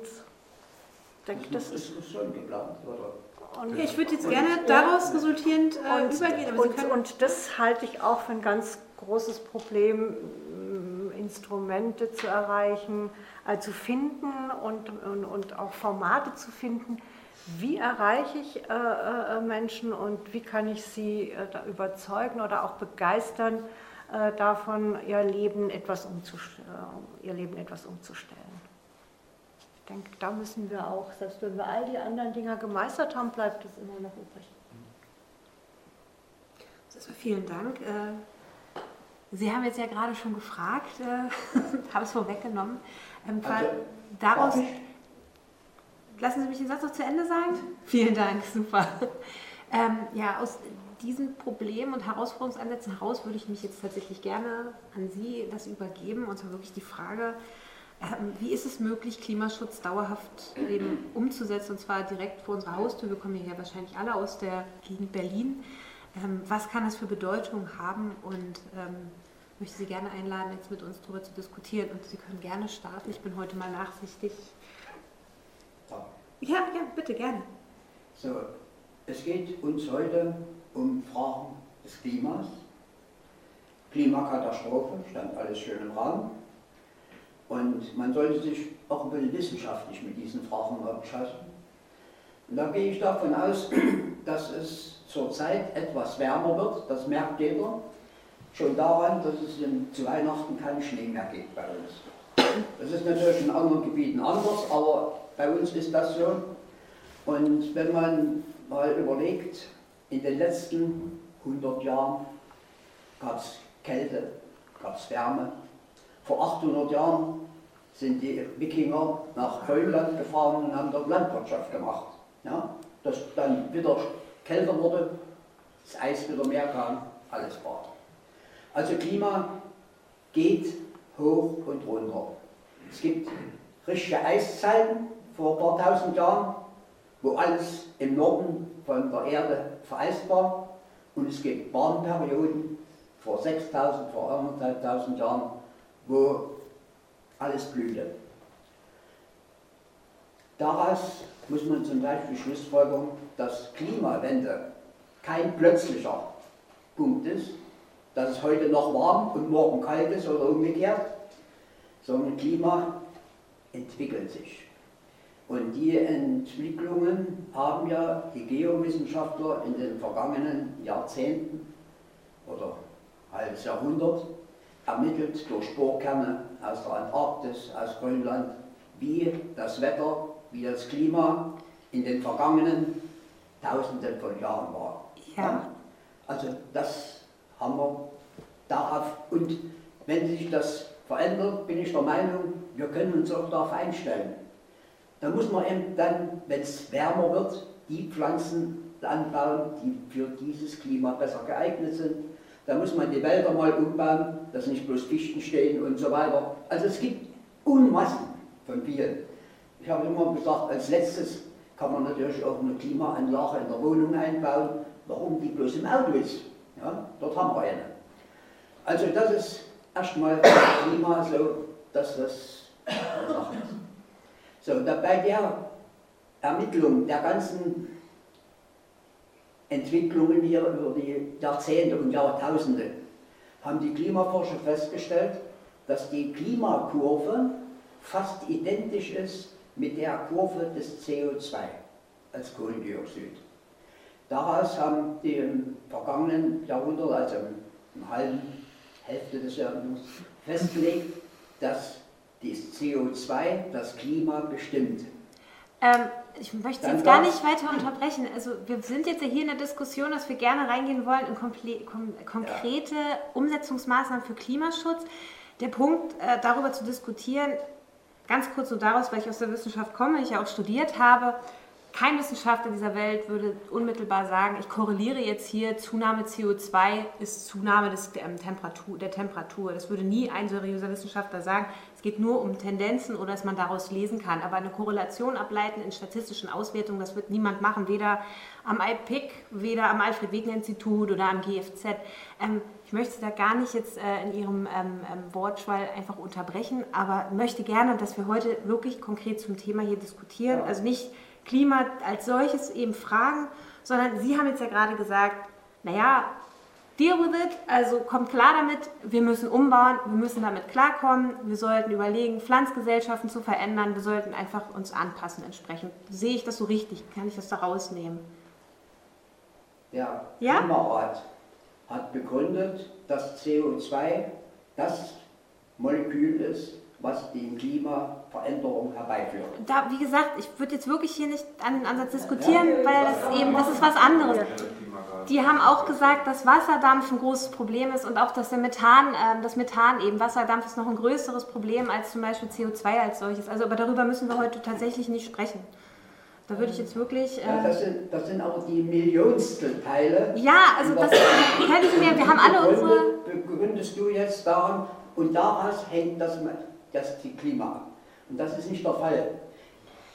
denke, das, das ist schon geplant, oder? Und ich würde jetzt gerne daraus resultierend äh, und, übergehen. Und, und, das halte ich auch für ein ganz großes Problem, Instrumente zu erreichen, äh, zu finden und, und, und, auch Formate zu finden. Wie erreiche ich äh, äh, Menschen und wie kann ich sie äh, überzeugen oder auch begeistern äh, davon, ihr Leben, etwas äh, ihr Leben etwas umzustellen? Ich denke, da müssen wir auch, selbst wenn wir all die anderen Dinger gemeistert haben, bleibt es immer noch übrig. Also vielen Dank. Sie haben jetzt ja gerade schon gefragt, äh, habe es vorweggenommen. Ähm, also, daraus, lassen Sie mich den Satz noch zu Ende sagen? Vielen Dank, super. Ähm, ja, aus diesen Problemen und Herausforderungsansätzen heraus würde ich mich jetzt tatsächlich gerne an Sie das übergeben. Und zwar wirklich die Frage, ähm, wie ist es möglich, Klimaschutz dauerhaft eben umzusetzen, und zwar direkt vor unserer Haustür? Wir kommen ja wahrscheinlich alle aus der Gegend Berlin. Ähm, was kann das für Bedeutung haben und ähm, möchte Sie gerne einladen, jetzt mit uns darüber zu diskutieren und Sie können gerne starten. Ich bin heute mal nachsichtig. Ja, ja, bitte gerne. So, es geht uns heute um Fragen des Klimas. Klimakatastrophe, stand alles schön im Raum. Und man sollte sich auch ein bisschen wissenschaftlich mit diesen Fragen befassen. Und da gehe ich davon aus, dass es zurzeit etwas wärmer wird, das merkt jeder. Schon daran, dass es zu Weihnachten keinen Schnee mehr gibt bei uns. Das ist natürlich in anderen Gebieten anders, aber bei uns ist das so. Und wenn man mal überlegt, in den letzten 100 Jahren gab es Kälte, gab es Wärme. Vor 800 Jahren sind die Wikinger nach Grönland gefahren und haben dort Landwirtschaft gemacht. Ja? Dass dann wieder kälter wurde, das Eis wieder mehr kam, alles war. Also Klima geht hoch und runter. Es gibt richtige Eiszeiten vor ein paar tausend Jahren, wo alles im Norden von der Erde vereist war. Und es gibt Warmperioden vor 6000, vor anderthalbtausend Jahren, wo alles blühte. Daraus muss man zum Beispiel schlussfolgern, dass Klimawende kein plötzlicher Punkt ist, dass es heute noch warm und morgen kalt ist oder umgekehrt, sondern Klima entwickelt sich. Und die Entwicklungen haben ja die Geowissenschaftler in den vergangenen Jahrzehnten oder halbes Jahrhundert ermittelt durch Bohrkerne aus der Antarktis, aus Grönland, wie das Wetter, wie das Klima in den vergangenen Tausenden von Jahren war. Ja. Also das haben wir darauf, und wenn sich das verändert, bin ich der Meinung, wir können uns auch darauf einstellen. Da muss man eben dann, wenn es wärmer wird, die Pflanzen anbauen, die für dieses Klima besser geeignet sind. Da muss man die Wälder mal umbauen, dass nicht bloß Fichten stehen und so weiter. Also es gibt Unmassen von vielen. Ich habe immer gesagt, als letztes kann man natürlich auch eine Klimaanlage in der Wohnung einbauen. Warum die bloß im Auto ist? Ja, dort haben wir eine. Also das ist erstmal Klima so, dass das eine Sache ist. So, da bei der Ermittlung der ganzen Entwicklungen hier über die Jahrzehnte und Jahrtausende haben die Klimaforscher festgestellt, dass die Klimakurve fast identisch ist mit der Kurve des CO2 als Kohlendioxid. Daraus haben die im vergangenen Jahrhundert, also im halben Hälfte des Jahrhunderts, festgelegt, dass das CO2 das Klima bestimmt. Ähm, ich möchte Sie jetzt gar nicht weiter unterbrechen. Also wir sind jetzt ja hier in der Diskussion, dass wir gerne reingehen wollen in konkrete ja. Umsetzungsmaßnahmen für Klimaschutz. Der Punkt, äh, darüber zu diskutieren, ganz kurz so daraus, weil ich aus der Wissenschaft komme, ich ja auch studiert habe, kein Wissenschaftler dieser Welt würde unmittelbar sagen, ich korreliere jetzt hier, Zunahme CO2 ist Zunahme des, der, Temperatur, der Temperatur. Das würde nie ein seriöser Wissenschaftler sagen. Es geht nur um Tendenzen oder dass man daraus lesen kann. Aber eine Korrelation ableiten in statistischen Auswertungen, das wird niemand machen, weder am IPIC, weder am Alfred-Wegener-Institut oder am GFZ. Ähm, ich möchte da gar nicht jetzt äh, in Ihrem ähm, ähm, Wortschwall einfach unterbrechen, aber möchte gerne, dass wir heute wirklich konkret zum Thema hier diskutieren. Also nicht Klima als solches eben fragen, sondern Sie haben jetzt ja gerade gesagt, naja, deal with it, also kommt klar damit, wir müssen umbauen, wir müssen damit klarkommen, wir sollten überlegen, Pflanzgesellschaften zu verändern, wir sollten einfach uns anpassen entsprechend. Sehe ich das so richtig? Kann ich das da rausnehmen? Der ja? Klimarat hat begründet, dass CO2 das Molekül ist, was die Klimaveränderung herbeiführt. Da, wie gesagt, ich würde jetzt wirklich hier nicht an den Ansatz diskutieren, ja, weil das eben, das ist was anderes. Die haben auch gesagt, dass Wasserdampf ein großes Problem ist und auch, dass der Methan, äh, das Methan eben, Wasserdampf ist noch ein größeres Problem als zum Beispiel CO2 als solches. Also, aber darüber müssen wir heute tatsächlich nicht sprechen. Da würde ich jetzt wirklich. Äh ja, das, sind, das sind auch die Millionstelteile. Ja, also das könnten wir, wir haben alle unsere. Begründest du jetzt daran und daraus hängt das das Klima ab. Und das ist nicht der Fall.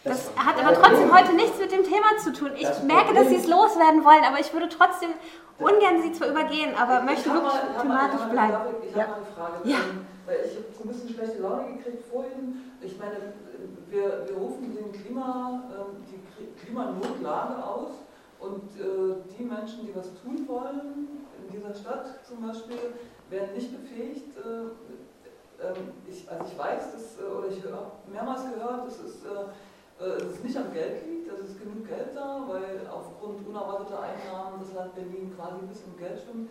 Das, das hat aber trotzdem heute nichts mit dem Thema zu tun. Ich merke, dass Sie es loswerden wollen, aber ich würde trotzdem ungern Sie zwar übergehen, aber ich möchte wirklich mal, thematisch mal, bleiben. Ich habe ja. mal eine Frage. Ja. Weil ich habe so ein bisschen schlechte Laune gekriegt vorhin. Ich meine, wir, wir rufen den Klima, ähm, die Klimanotlage aus und äh, die Menschen, die was tun wollen, in dieser Stadt zum Beispiel, werden nicht befähigt, äh, ich, also ich weiß, dass, äh, oder ich habe mehrmals gehört, dass es, äh, äh, dass es nicht am Geld liegt, dass es genug Geld da, weil aufgrund unerwarteter Einnahmen das Land Berlin quasi ein bisschen Geld schwimmt.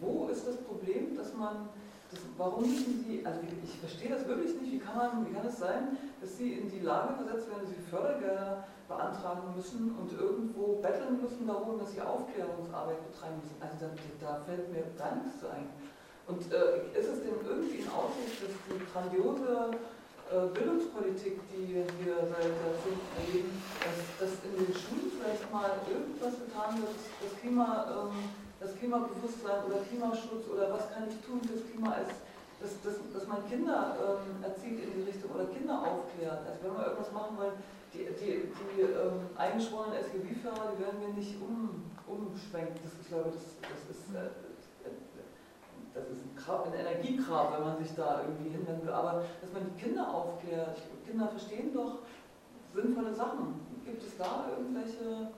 Wo ist das Problem, dass man, das, warum müssen Sie, also ich verstehe das wirklich nicht, wie kann, man, wie kann es sein, dass sie in die Lage versetzt werden, dass sie Fördergelder beantragen müssen und irgendwo betteln müssen darum, dass sie Aufklärungsarbeit betreiben müssen? Also da, da fällt mir gar nichts zu ein. Und äh, ist es denn irgendwie in Aussicht, dass die grandiose äh, Bildungspolitik, die wir seit Jahrzehnten erleben, dass, dass in den Schulen vielleicht mal irgendwas getan wird, das Klima, ähm, das Klimabewusstsein oder Klimaschutz oder was kann ich tun fürs Klima als dass, dass, dass man Kinder ähm, erzieht in die Richtung oder Kinder aufklärt. Also wenn wir irgendwas machen wollen, die, die, die ähm, eingeschworenen SGB-Fahrer, die werden wir nicht um, umschwenken. Das ist, glaube das, das ist äh, das ist ein, Grab, ein Energiegrab, wenn man sich da irgendwie hinwenden will. Aber dass man die Kinder aufklärt, Kinder verstehen doch sinnvolle Sachen. Gibt es da irgendwelche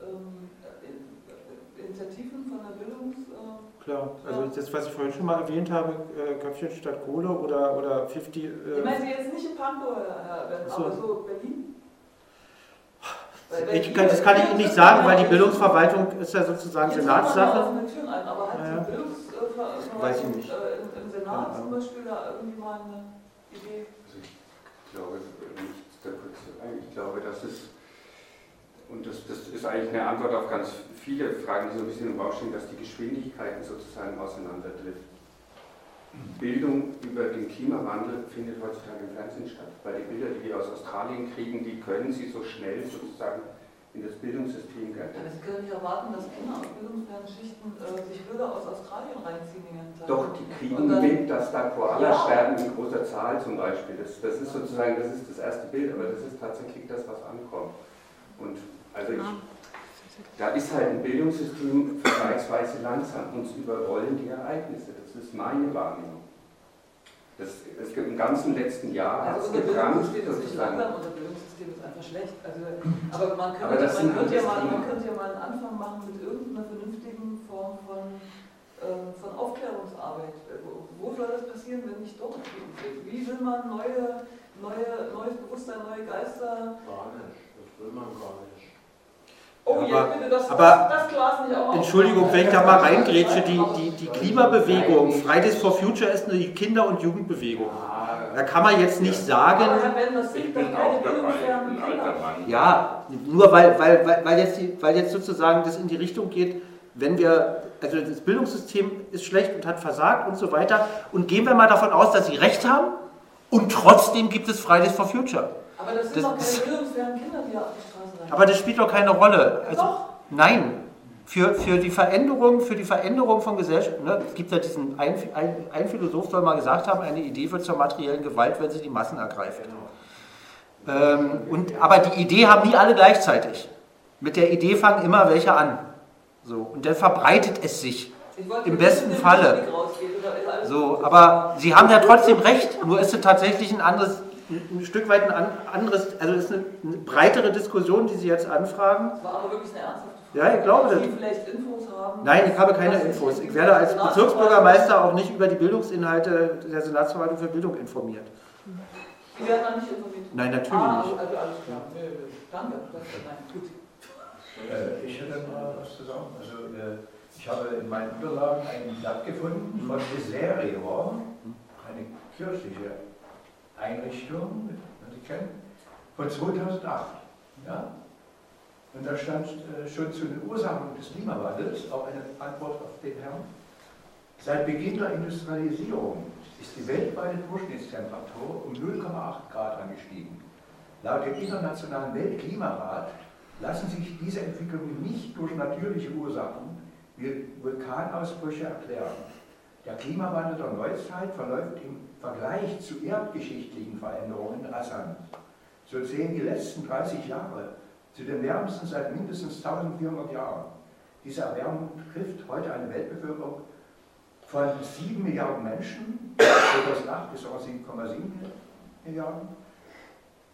ähm, Initiativen von der Bildungs... Äh, Klar, also das, was ich vorhin schon mal erwähnt habe, äh, Köpfchen statt Kohle oder, oder 50... Äh, ich meine Sie jetzt nicht in Pankow, so. aber so Berlin? Ich das kann ich Ihnen nicht sagen, weil die Bildungsverwaltung ist ja sozusagen Senatssache. Aber hat Bildungs Weiß ich nicht. Äh, Im Senat zum Beispiel da irgendwie mal eine Idee? Also ich glaube nicht, ich glaube, das ist, und das, das ist eigentlich eine Antwort auf ganz viele Fragen, die so ein bisschen im Raum stehen, dass die Geschwindigkeiten sozusagen auseinanderdriften. Bildung über den Klimawandel findet heutzutage im Fernsehen statt, weil die Bilder, die wir aus Australien kriegen, die können sie so schnell sozusagen in das Bildungssystem gehört. Aber Sie können nicht erwarten, dass Kinder aus bildungsfernen Schichten äh, sich Bilder aus Australien reinziehen die. Doch, die kriegen mit, dass da Koala ja. sterben in großer Zahl zum Beispiel. Das, das ist sozusagen, das ist das erste Bild, aber das ist tatsächlich das, was ankommt. Und also ich, da ist halt ein Bildungssystem vergleichsweise langsam. Uns überrollen die Ereignisse. Das ist meine Wahrnehmung. Das, das im ganzen letzten Jahr also hat es gebrannt. Sozusagen einfach schlecht. Also, aber man könnte, aber man, könnte ja mal, man könnte ja mal einen Anfang machen mit irgendeiner vernünftigen Form von, äh, von Aufklärungsarbeit. Wo, wo, soll das passieren, wenn nicht dort? Wie will man neue, neue, neues Bewusstsein, neue Geister? Gar nicht, das will man gar nicht. Oh, ja, aber, bitte, das, aber das, das nicht auch Entschuldigung, wenn ich da mal reingrätsche, die, die, die Klimabewegung, Fridays for Future ist eine Kinder- und Jugendbewegung. Da kann man jetzt nicht sagen. Ich bin auch dabei. Ja, nur weil, weil, weil, weil, jetzt, weil jetzt sozusagen das in die Richtung geht, wenn wir, also das Bildungssystem ist schlecht und hat versagt und so weiter. Und gehen wir mal davon aus, dass sie recht haben und trotzdem gibt es Fridays for Future. Aber das sind das, doch keine bildungsfernen Kinder, die rein. Aber das spielt doch keine Rolle. Also, doch. Nein, für, für, die Veränderung, für die Veränderung von Gesellschaft, ne, es gibt ja diesen, ein, ein, ein, Philosoph soll mal gesagt haben, eine Idee wird zur materiellen Gewalt, wenn sie die Massen ergreift. Ähm, und, aber die Idee haben nie alle gleichzeitig. Mit der Idee fangen immer welche an. So, und dann verbreitet es sich. Im besten Falle. So, aber Sie haben ja trotzdem recht, nur ist es tatsächlich ein anderes, ein Stück weit ein anderes, also es ist eine, eine breitere Diskussion, die Sie jetzt anfragen. Das war aber wirklich eine ernsthafte ja, ich glaube das. Sie vielleicht Infos haben? Nein, ich habe keine Infos. Ich werde als Bezirksbürgermeister auch nicht über die Bildungsinhalte der Senatsverwaltung für Bildung informiert. Sie werden dann nicht informiert? Nein, natürlich ah, nicht. Also alles klar. Danke. Nein, gut. Äh, ich hätte mal was zu sagen. Also, äh, ich habe in meinen Unterlagen ein Blatt gefunden von Miserio, eine kirchliche Einrichtung, kennen, von 2008. Ja? Und da stand äh, schon zu den Ursachen des Klimawandels auch eine Antwort auf den Herrn. Seit Beginn der Industrialisierung ist die weltweite Durchschnittstemperatur um 0,8 Grad angestiegen. Laut dem Internationalen Weltklimarat lassen sich diese Entwicklungen nicht durch natürliche Ursachen wie Vulkanausbrüche erklären. Der Klimawandel der Neuzeit verläuft im Vergleich zu erdgeschichtlichen Veränderungen rasant. So zählen die letzten 30 Jahre zu den wärmsten seit mindestens 1400 Jahren. Diese Erwärmung trifft heute eine Weltbevölkerung von 7 Milliarden Menschen, 2008 bis 7,7 Milliarden,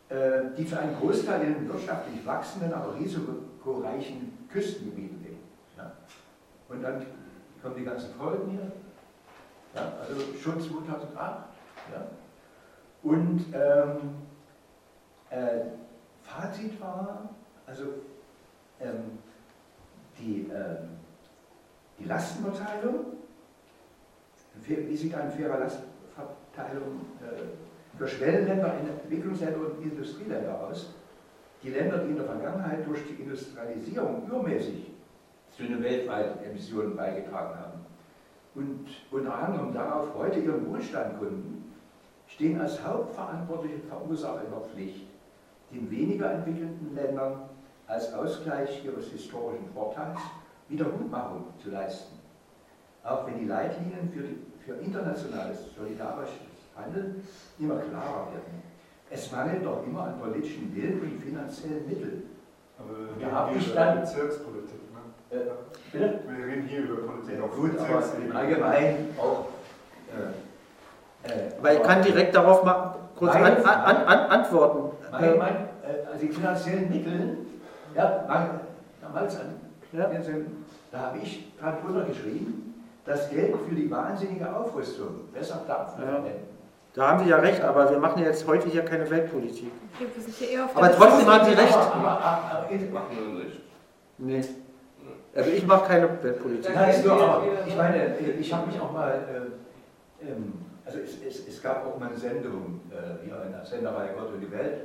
äh, die für einen Großteil in den wirtschaftlich wachsenden, aber risikoreichen Küstengebieten leben. Und dann kommen die ganzen Folgen hier, ja, also schon 2008. Ja. Und ähm, äh, Fazit war, also ähm, die, ähm, die Lastenverteilung, wie sieht eine faire Lastenverteilung äh, für Schwellenländer, Entwicklungsländer und Industrieländer aus. Die Länder, die in der Vergangenheit durch die Industrialisierung übermäßig zu den weltweiten Emissionen beigetragen haben und unter anderem darauf heute ihren Wohlstand gründen, stehen als hauptverantwortliche Verursacher in der Pflicht, den weniger entwickelten Ländern als Ausgleich ihres historischen Vorteils Wiedergutmachung zu leisten. Auch wenn die Leitlinien für, die, für internationales solidarisches Handeln immer klarer werden. Es mangelt doch immer an politischen Willen und finanziellen Mitteln. Aber wir da reden hier über Bezirkspolitik. Ne? Äh? Wir reden hier über Politik. Ja, gut, aber im Allgemeinen auch. Äh, äh, Weil ich kann direkt darauf mal kurz an, an, an, antworten. Mein, mein, äh, also die finanziellen Mittel, ja, damals an, ja. da habe ich dran drunter geschrieben, das Geld für die wahnsinnige Aufrüstung besser dafür ja. Da haben Sie ja recht, aber wir machen jetzt heute hier keine Weltpolitik. aber trotzdem haben Sie recht. Aber, ich mache nur nicht. Nee. Also ich mache keine Weltpolitik. Nein, nur, aber ich meine, ich habe mich auch mal, äh, ähm, also es, es, es, gab auch mal eine Sendung äh, hier in der Senderei Gott und die Welt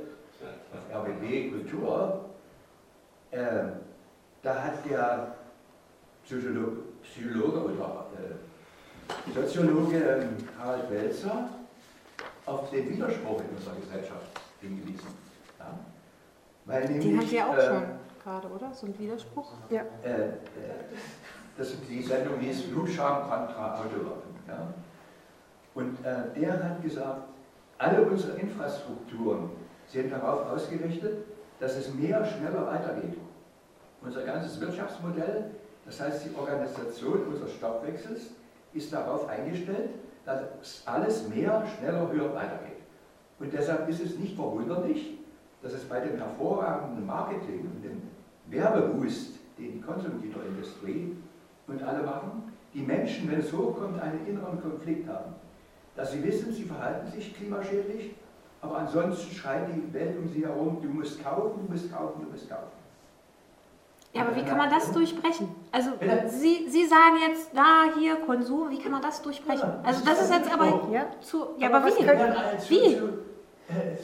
auf RBB Kultur. Äh, da hat der Psychologe, Psychologe oder äh, Soziologe ähm, Harald Welzer auf den Widerspruch in unserer Gesellschaft hingewiesen. Ja? Weil nämlich, Den haben wir auch äh, schon gerade, oder? So ein Widerspruch? Ja. Äh, äh, das, die Sendung Blutscham kontra Autowaffen. Ja? Und äh, der hat gesagt, alle unsere Infrastrukturen sind darauf ausgerichtet, dass es mehr, schneller weitergeht. Unser ganzes Wirtschaftsmodell, das heißt die Organisation unseres Stoffwechsels, ist darauf eingestellt, dass alles mehr, schneller, höher weitergeht. Und deshalb ist es nicht verwunderlich, dass es bei dem hervorragenden Marketing und dem Werbeboost, den die Konsumgüterindustrie und alle machen, die Menschen, wenn es hochkommt, einen inneren Konflikt haben. Dass sie wissen, sie verhalten sich klimaschädlich, aber ansonsten schreit die Welt um sie herum, du musst kaufen, du musst kaufen, du musst kaufen. Ja, aber wie kann man das durchbrechen? Also Sie, Sie sagen jetzt, da hier Konsum, wie kann man das durchbrechen? Also das ist jetzt aber ja. zu. Ja, aber, wie? Wie?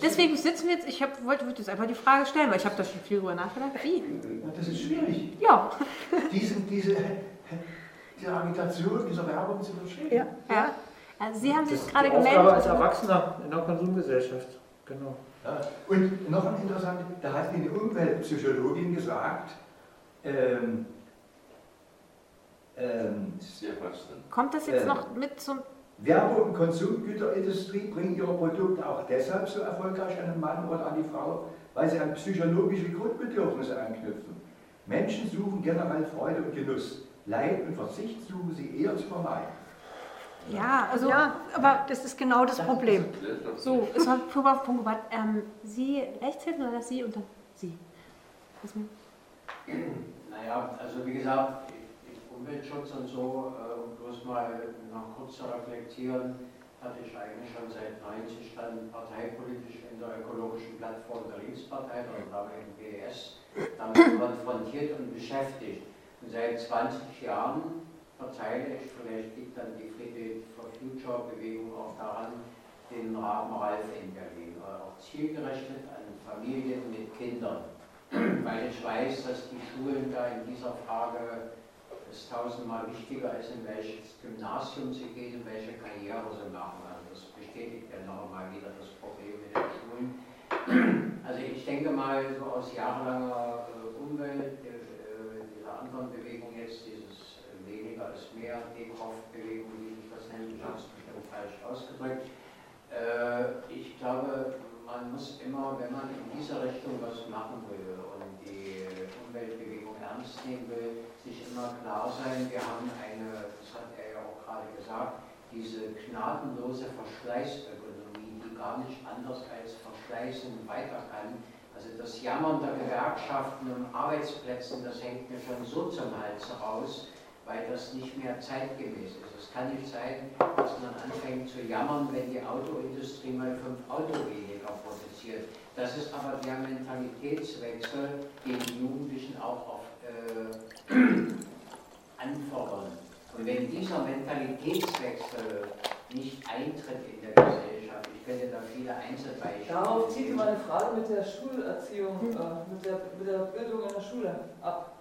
Deswegen sitzen wir jetzt, ich hab, wollte jetzt einfach die Frage stellen, weil ich habe da schon viel drüber nachgedacht. Wie? Das ist schwierig. Ja. Diese, diese, diese Agitation, diese Werbung zu verstehen. Ja. ja. Also Sie haben sich gerade gemeldet. Aufgabe als Erwachsener in der Konsumgesellschaft. Genau. Ja. Und noch ein interessantes, da hat eine Umweltpsychologin gesagt, ähm, ähm, Kommt das jetzt äh, noch mit zum. Werbe- und Konsumgüterindustrie bringen ihre Produkte auch deshalb so erfolgreich an den Mann oder an die Frau, weil sie an psychologische Grundbedürfnisse anknüpfen. Menschen suchen generell Freude und Genuss. Leid und Verzicht suchen sie eher zu vermeiden. Ja, also, ja, aber das ist genau das Problem. So, es war Punkt ähm, Sie Rechtshilfen oder Sie unter Sie? Naja, also wie gesagt, Umweltschutz und so, äh, um bloß mal noch kurz zu reflektieren, hatte ich eigentlich schon seit 90 dann parteipolitisch in der ökologischen Plattform der Linkspartei, der damaligen BDS, damit konfrontiert und beschäftigt. Und seit 20 Jahren verteile ich, vielleicht liegt dann die Friday for Future Bewegung auch daran, den Rahmen Ralf in Berlin, auch zielgerichtet an Familien mit Kindern weil ich weiß, dass die Schulen da in dieser Frage es tausendmal wichtiger ist, in welches Gymnasium sie gehen, in welche Karriere sie machen. Also das bestätigt ja noch einmal wieder das Problem mit den Schulen. Also ich denke mal, so aus jahrelanger äh, Umwelt, äh, dieser anderen Bewegung jetzt, dieses äh, weniger ist mehr, Dekraft-Bewegung, wie ich das nenne, ich habe es bestimmt falsch ausgedrückt. Ich glaube, man muss immer, wenn man in diese Richtung was machen will und die Umweltbewegung ernst nehmen will, sich immer klar sein, wir haben eine, das hat er ja auch gerade gesagt, diese gnadenlose Verschleißökonomie, die gar nicht anders als verschleißen weiter kann. Also das Jammern der Gewerkschaften um Arbeitsplätzen, das hängt mir schon so zum Hals raus, weil das nicht mehr zeitgemäß ist. Es kann nicht sein, dass man anfängt zu jammern, wenn die Autoindustrie mal fünf Auto weniger produziert. Das ist aber der Mentalitätswechsel, den die Jugendlichen auch auf, äh, anfordern. Und wenn dieser Mentalitätswechsel nicht eintritt in der Gesellschaft. Ich könnte da viele Einzelbeispiele. Darauf zieht meine Frage mit der Schulerziehung, äh, mit, der, mit der Bildung in der Schule ab.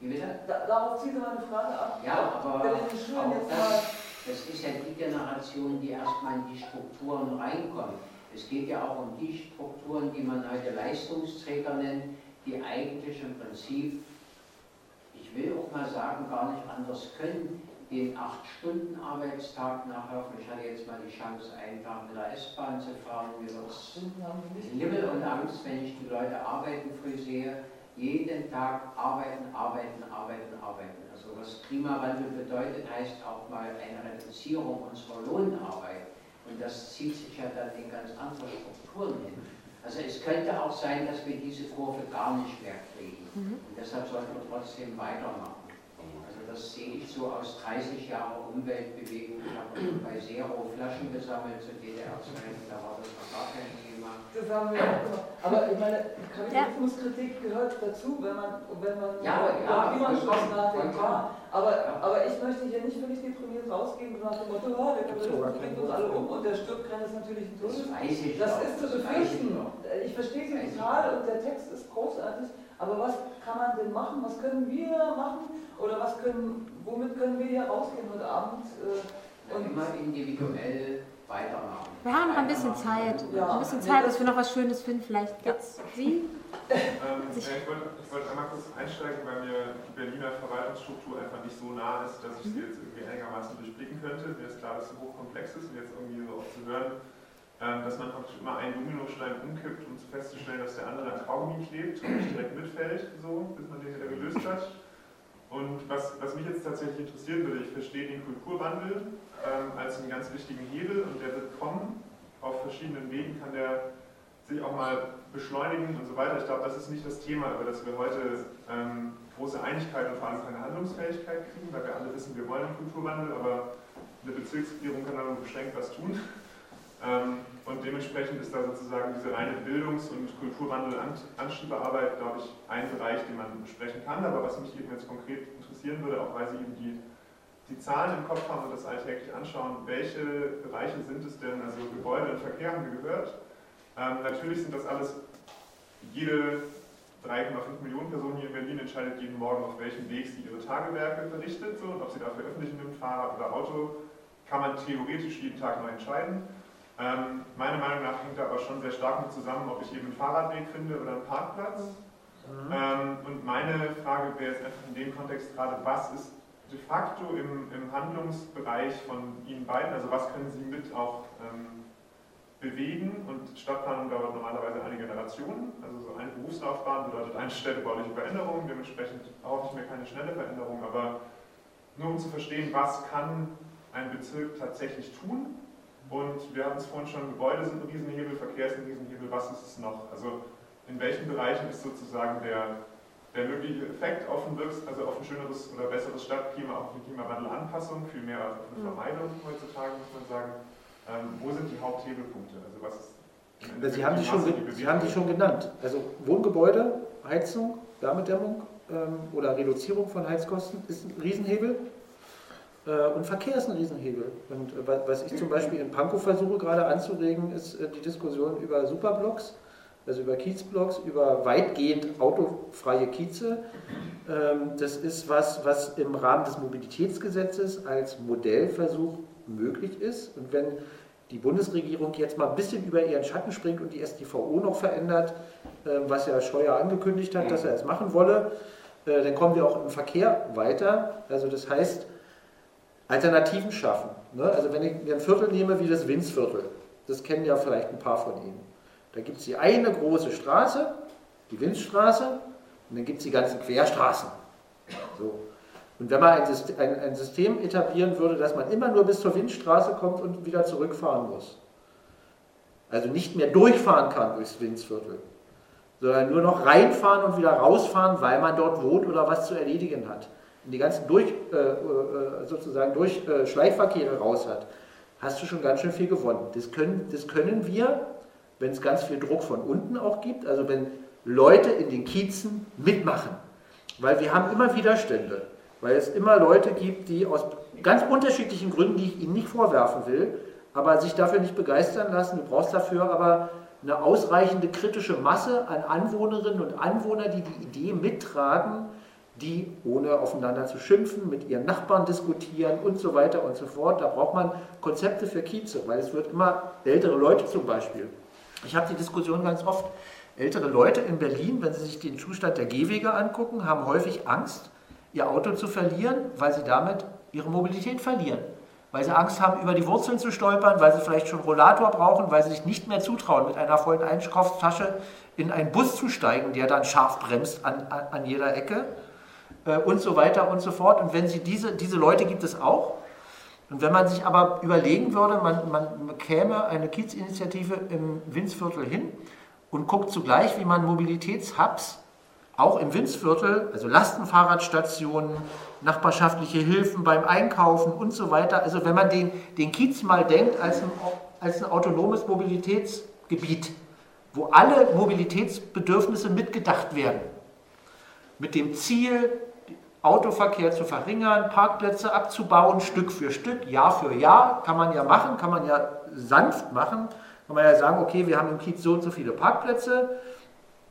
Wie bitte? Da, darauf zieht meine Frage ab. Ja, aber Wenn in den Schulen jetzt das, mal das ist ja die Generation, die erstmal in die Strukturen reinkommt. Es geht ja auch um die Strukturen, die man heute Leistungsträger nennt, die eigentlich im Prinzip, ich will auch mal sagen, gar nicht anders können, den 8-Stunden-Arbeitstag nachlaufen. Ich hatte jetzt mal die Chance, einen Tag mit der S-Bahn zu fahren. Mir wird Himmel und Angst, wenn ich die Leute arbeiten früh sehe. Jeden Tag arbeiten, arbeiten, arbeiten, arbeiten. Also was Klimawandel bedeutet, heißt auch mal eine Reduzierung unserer Lohnarbeit. Und das zieht sich ja dann in ganz andere Strukturen hin. Also es könnte auch sein, dass wir diese Kurve gar nicht mehr kriegen. Mhm. Und deshalb sollten wir trotzdem weitermachen das sehe ich so aus 30 Jahren Umweltbewegung. Ich habe bei Zero Flaschen gesammelt zu DDR-Zeiten, da war das noch gar kein Thema. Das haben wir auch gemacht. Aber ich meine, Kapitalismuskritik gehört dazu, wenn man, wenn man ja, ja, Klimaschutz nachdenkt. Ja. Aber, aber ich möchte hier nicht völlig deprimiert rausgehen nach dem Motto, oh, der Kapitalismus bringt uns alle um und der stirbt keines natürlichen Todes. Das, ich das ist zu befürchten. Ich verstehe Sie total und der Text ist großartig. Aber was kann man denn machen? Was können wir machen? Oder was können, womit können wir hier rausgehen heute Abend? Äh, und immer individuell weitermachen. Wir haben noch ein bisschen Zeit. Ja. Ein bisschen Zeit, dass wir noch was Schönes finden. Vielleicht jetzt Sie. Ähm, ich wollte wollt einmal kurz einsteigen, weil mir die Berliner Verwaltungsstruktur einfach nicht so nah ist, dass ich sie mhm. jetzt irgendwie einigermaßen durchblicken könnte. Mir ist klar, dass sie hochkomplex ist und jetzt irgendwie so oft zu hören, ähm, dass man praktisch immer einen Dominostein umkippt, um festzustellen, dass der andere an Kaugummi klebt und nicht direkt mitfällt, so, bis man den wieder gelöst hat. Und was, was mich jetzt tatsächlich interessieren würde, ich verstehe den Kulturwandel ähm, als einen ganz wichtigen Hebel und der wird kommen. Auf verschiedenen Wegen kann der sich auch mal beschleunigen und so weiter. Ich glaube, das ist nicht das Thema, über das wir heute ähm, große Einigkeit und vor allem keine Handlungsfähigkeit kriegen, weil wir alle wissen, wir wollen einen Kulturwandel, aber eine Bezirksregierung kann da nur beschränkt was tun. Ähm, und dementsprechend ist da sozusagen diese reine Bildungs- und Kulturwandel-Anschiebearbeit, glaube ich, ein Bereich, den man besprechen kann. Aber was mich eben jetzt konkret interessieren würde, auch weil Sie eben die, die Zahlen im Kopf haben und das alltäglich anschauen, welche Bereiche sind es denn, also Gebäude und Verkehr haben wir gehört. Ähm, natürlich sind das alles, jede 3,5 Millionen Personen hier in Berlin entscheidet jeden Morgen, auf welchem Weg sie ihre Tagewerke verrichtet. So, und ob sie dafür öffentlich nimmt, Fahrrad oder Auto, kann man theoretisch jeden Tag neu entscheiden. Ähm, meiner Meinung nach hängt da aber schon sehr stark mit zusammen, ob ich eben einen Fahrradweg finde oder einen Parkplatz. Mhm. Ähm, und meine Frage wäre jetzt einfach in dem Kontext gerade, was ist de facto im, im Handlungsbereich von Ihnen beiden, also was können Sie mit auch ähm, bewegen? Und Stadtplanung dauert normalerweise eine Generation, also so eine Berufslaufbahn bedeutet eine städtebauliche Veränderung, dementsprechend hoffe ich mir keine schnelle Veränderung, aber nur um zu verstehen, was kann ein Bezirk tatsächlich tun und wir hatten es vorhin schon, Gebäude sind ein Riesenhebel, Verkehr ist ein Riesenhebel, was ist es noch? Also in welchen Bereichen ist sozusagen der, der mögliche Effekt auf ein, Wirks-, also auf ein schöneres oder besseres Stadtklima, auf eine Klimawandelanpassung, viel mehr auf eine mhm. Vermeidung heutzutage, muss man sagen. Ähm, wo sind die Haupthebelpunkte? Also was ist Sie haben, die schon, Sie haben die schon genannt. Also Wohngebäude, Heizung, Wärmedämmung ähm, oder Reduzierung von Heizkosten ist ein Riesenhebel. Äh, und Verkehr ist ein Riesenhebel. Und äh, was ich zum Beispiel in Pankow versuche gerade anzuregen, ist äh, die Diskussion über Superblocks, also über Kiezblocks, über weitgehend autofreie Kieze. Ähm, das ist was, was im Rahmen des Mobilitätsgesetzes als Modellversuch möglich ist. Und wenn die Bundesregierung jetzt mal ein bisschen über ihren Schatten springt und die StVO noch verändert, was ja Scheuer angekündigt hat, dass er es machen wolle, dann kommen wir auch im Verkehr weiter. Also das heißt, Alternativen schaffen. Ne? Also wenn ich mir ein Viertel nehme wie das Winzviertel, das kennen ja vielleicht ein paar von Ihnen. Da gibt es die eine große Straße, die Winzstraße, und dann gibt es die ganzen Querstraßen. So. Und wenn man ein System, ein, ein System, etablieren würde, dass man immer nur bis zur Winzstraße kommt und wieder zurückfahren muss, also nicht mehr durchfahren kann durchs Winzviertel, sondern nur noch reinfahren und wieder rausfahren, weil man dort wohnt oder was zu erledigen hat, die ganzen durch, äh, äh sozusagen durch äh, Schleichverkehre raus hat, hast du schon ganz schön viel gewonnen. Das können, das können wir, wenn es ganz viel Druck von unten auch gibt, also wenn Leute in den Kiezen mitmachen. Weil wir haben immer Widerstände, weil es immer Leute gibt, die aus ganz unterschiedlichen Gründen, die ich Ihnen nicht vorwerfen will, aber sich dafür nicht begeistern lassen. Du brauchst dafür aber eine ausreichende kritische Masse an Anwohnerinnen und Anwohnern, die die Idee mittragen, die, ohne aufeinander zu schimpfen, mit ihren Nachbarn diskutieren und so weiter und so fort. Da braucht man Konzepte für Kieze, weil es wird immer ältere Leute zum Beispiel. Ich habe die Diskussion ganz oft. Ältere Leute in Berlin, wenn sie sich den Zustand der Gehwege angucken, haben häufig Angst, ihr Auto zu verlieren, weil sie damit ihre Mobilität verlieren. Weil sie Angst haben, über die Wurzeln zu stolpern, weil sie vielleicht schon Rollator brauchen, weil sie sich nicht mehr zutrauen, mit einer vollen Einkaufstasche in einen Bus zu steigen, der dann scharf bremst an, an, an jeder Ecke und so weiter und so fort. Und wenn sie diese, diese Leute gibt es auch. Und wenn man sich aber überlegen würde, man, man käme eine Kiezinitiative im Winzviertel hin und guckt zugleich, wie man Mobilitätshubs auch im Winzviertel, also Lastenfahrradstationen, nachbarschaftliche Hilfen beim Einkaufen und so weiter. Also wenn man den, den Kiez mal denkt als ein, als ein autonomes Mobilitätsgebiet, wo alle Mobilitätsbedürfnisse mitgedacht werden, mit dem Ziel, Autoverkehr zu verringern, Parkplätze abzubauen, Stück für Stück, Jahr für Jahr, kann man ja machen, kann man ja sanft machen, kann man ja sagen, okay, wir haben im Kiez so und so viele Parkplätze,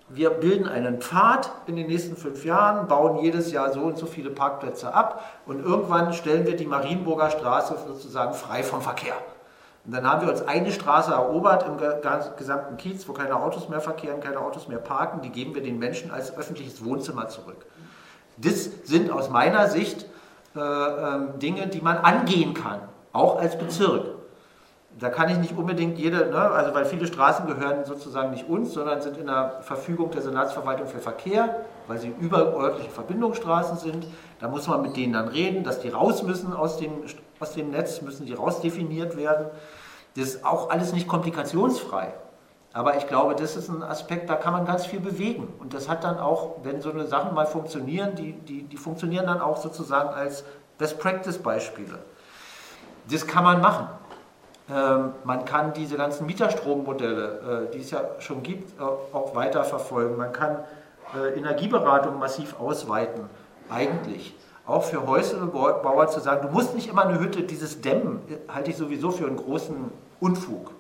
wir bilden einen Pfad in den nächsten fünf Jahren, bauen jedes Jahr so und so viele Parkplätze ab und irgendwann stellen wir die Marienburger Straße sozusagen frei vom Verkehr. Und dann haben wir uns eine Straße erobert im gesamten Kiez, wo keine Autos mehr verkehren, keine Autos mehr parken, die geben wir den Menschen als öffentliches Wohnzimmer zurück. Das sind aus meiner Sicht äh, äh, Dinge, die man angehen kann, auch als Bezirk. Da kann ich nicht unbedingt jede, ne, also weil viele Straßen gehören sozusagen nicht uns, sondern sind in der Verfügung der Senatsverwaltung für Verkehr, weil sie überörtliche Verbindungsstraßen sind. Da muss man mit denen dann reden, dass die raus müssen aus dem, aus dem Netz, müssen die rausdefiniert werden. Das ist auch alles nicht komplikationsfrei. Aber ich glaube, das ist ein Aspekt, da kann man ganz viel bewegen. Und das hat dann auch, wenn so eine Sachen mal funktionieren, die, die, die funktionieren dann auch sozusagen als Best-Practice-Beispiele. Das kann man machen. Ähm, man kann diese ganzen Mieterstrommodelle, äh, die es ja schon gibt, äh, auch weiter verfolgen. Man kann äh, Energieberatung massiv ausweiten, eigentlich. Auch für Häuslebauer zu sagen, du musst nicht immer eine Hütte, dieses Dämmen halte ich sowieso für einen großen Unfug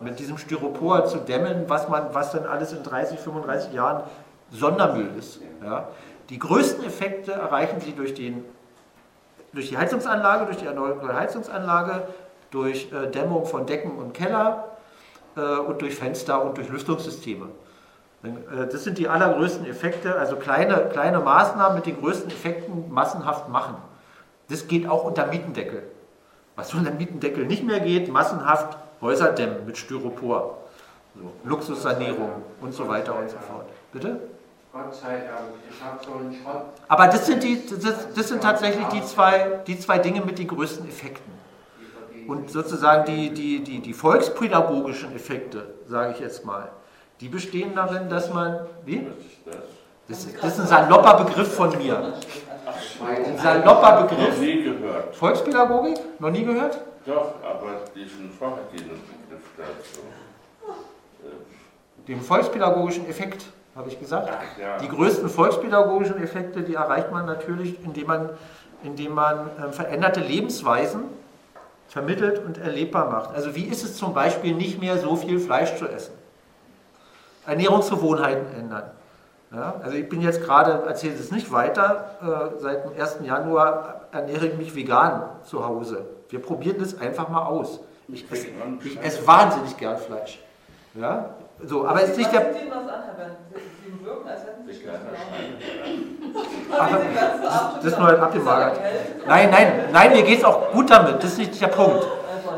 mit diesem Styropor zu dämmen, was, man, was dann alles in 30, 35 Jahren Sondermüll ist. Ja. Die größten Effekte erreichen Sie durch, den, durch die Heizungsanlage, durch die erneuerbare Heizungsanlage, durch äh, Dämmung von Decken und Keller äh, und durch Fenster und durch Lüftungssysteme. Äh, das sind die allergrößten Effekte, also kleine, kleine Maßnahmen mit den größten Effekten massenhaft machen. Das geht auch unter Mietendeckel. Was unter Mietendeckel nicht mehr geht, massenhaft Häuserdämmen mit Styropor, so, Luxussanierung und so weiter und so fort. Bitte? Gott sei Dank, ich habe so einen Schrott. Aber das sind, die, das, das sind tatsächlich die zwei, die zwei Dinge mit den größten Effekten. Und sozusagen die, die, die, die volkspädagogischen Effekte, sage ich jetzt mal, die bestehen darin, dass man. Wie? Das, das ist ein salopper Begriff von mir. Ein salopper Begriff. Noch nie gehört. Volkspädagogik? Noch nie gehört? Doch, aber diesen vorhergehenden Begriff dazu. Dem volkspädagogischen Effekt, habe ich gesagt. Ach, ja. Die größten volkspädagogischen Effekte, die erreicht man natürlich, indem man, indem man äh, veränderte Lebensweisen vermittelt und erlebbar macht. Also wie ist es zum Beispiel nicht mehr so viel Fleisch zu essen? Ernährungsgewohnheiten ändern. Ja, also ich bin jetzt gerade, erzähle es nicht weiter, äh, seit dem 1. Januar ernähre ich mich vegan zu Hause. Wir probieren das einfach mal aus. Ich esse, ich esse wahnsinnig gern Fleisch. Ja? So, aber es ist nicht der. Sie was an, Herr Bernd. Sie wirken, als hätten Sie aber das, das ist nur halt abgemagert. Nein, nein, nein, mir geht es auch gut damit. Das ist nicht der Punkt.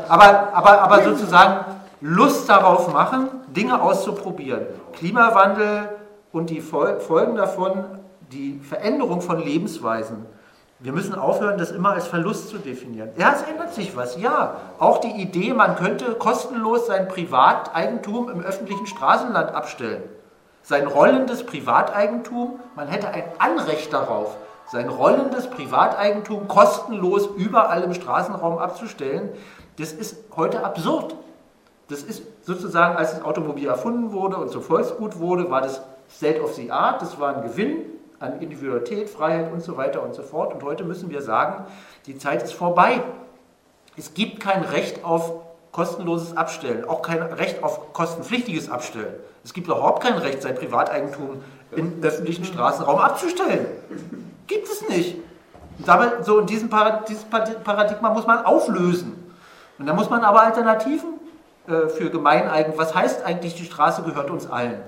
Aber, aber, aber sozusagen Lust darauf machen, Dinge auszuprobieren. Klimawandel und die Folgen davon, die Veränderung von Lebensweisen wir müssen aufhören, das immer als Verlust zu definieren. Ja, es ändert sich was, ja. Auch die Idee, man könnte kostenlos sein Privateigentum im öffentlichen Straßenland abstellen. Sein rollendes Privateigentum, man hätte ein Anrecht darauf, sein rollendes Privateigentum kostenlos überall im Straßenraum abzustellen, das ist heute absurd. Das ist sozusagen, als das Automobil erfunden wurde und zum Volksgut wurde, war das State of the Art, das war ein Gewinn an Individualität, Freiheit und so weiter und so fort. Und heute müssen wir sagen, die Zeit ist vorbei. Es gibt kein Recht auf kostenloses Abstellen, auch kein Recht auf kostenpflichtiges Abstellen. Es gibt überhaupt kein Recht, sein Privateigentum im öffentlichen Straßenraum abzustellen. Gibt es nicht. Und damit, so in diesem Paradigma muss man auflösen. Und da muss man aber Alternativen äh, für Gemeineigen, was heißt eigentlich, die Straße gehört uns allen?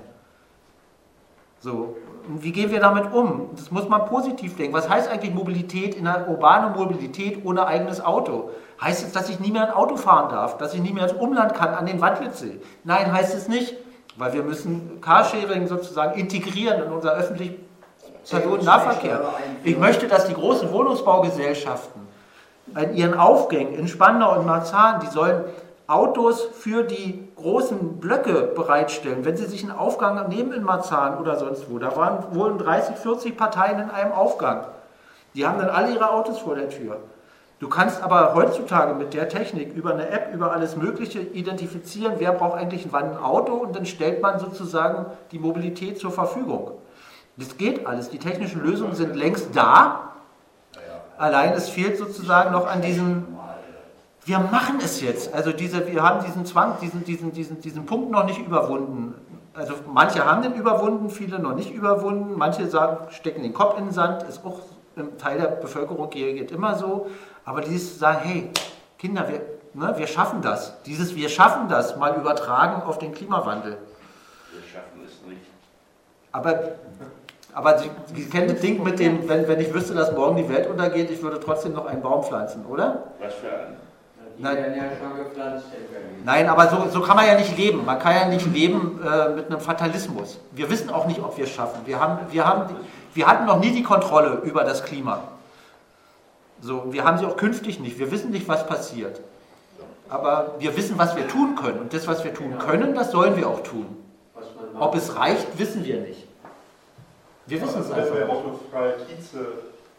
So, wie gehen wir damit um? Das muss man positiv denken. Was heißt eigentlich Mobilität in einer urbanen Mobilität ohne eigenes Auto? Heißt es, dass ich nie mehr ein Auto fahren darf, dass ich nie mehr ins Umland kann, an den Wandlitzsee? Nein, heißt es nicht, weil wir müssen Carsharing sozusagen integrieren in unser öffentlichen Personennahverkehr. Ich möchte, dass die großen Wohnungsbaugesellschaften in ihren Aufgängen in Spandau und Marzahn, die sollen Autos für die großen Blöcke bereitstellen. Wenn Sie sich einen Aufgang nehmen in Marzahn oder sonst wo, da waren wohl 30, 40 Parteien in einem Aufgang. Die haben dann alle ihre Autos vor der Tür. Du kannst aber heutzutage mit der Technik über eine App, über alles Mögliche identifizieren, wer braucht eigentlich wann ein Auto und dann stellt man sozusagen die Mobilität zur Verfügung. Das geht alles. Die technischen Lösungen sind längst da. Allein es fehlt sozusagen noch an diesem wir machen es jetzt. Also diese, wir haben diesen Zwang, diesen, diesen, diesen, diesen Punkt noch nicht überwunden. Also manche haben den überwunden, viele noch nicht überwunden. Manche sagen, stecken den Kopf in den Sand, ist auch ein Teil der Bevölkerung geht immer so. Aber dieses sagen, hey, Kinder, wir, ne, wir schaffen das. Dieses Wir schaffen das mal übertragen auf den Klimawandel. Wir schaffen es nicht. Aber, aber Sie, Sie kennen das Ding mit dem, wenn, wenn ich wüsste, dass morgen die Welt untergeht, ich würde trotzdem noch einen Baum pflanzen, oder? Was für einen? Nein. Ja Nein, aber so, so kann man ja nicht leben. Man kann ja nicht leben äh, mit einem Fatalismus. Wir wissen auch nicht, ob wir es schaffen. Wir, haben, wir, haben, wir hatten noch nie die Kontrolle über das Klima. So, wir haben sie auch künftig nicht. Wir wissen nicht, was passiert. Aber wir wissen, was wir tun können. Und das, was wir tun können, das sollen wir auch tun. Ob es reicht, wissen wir nicht. Wir wissen es einfach. Wenn wir auch noch freie Kieze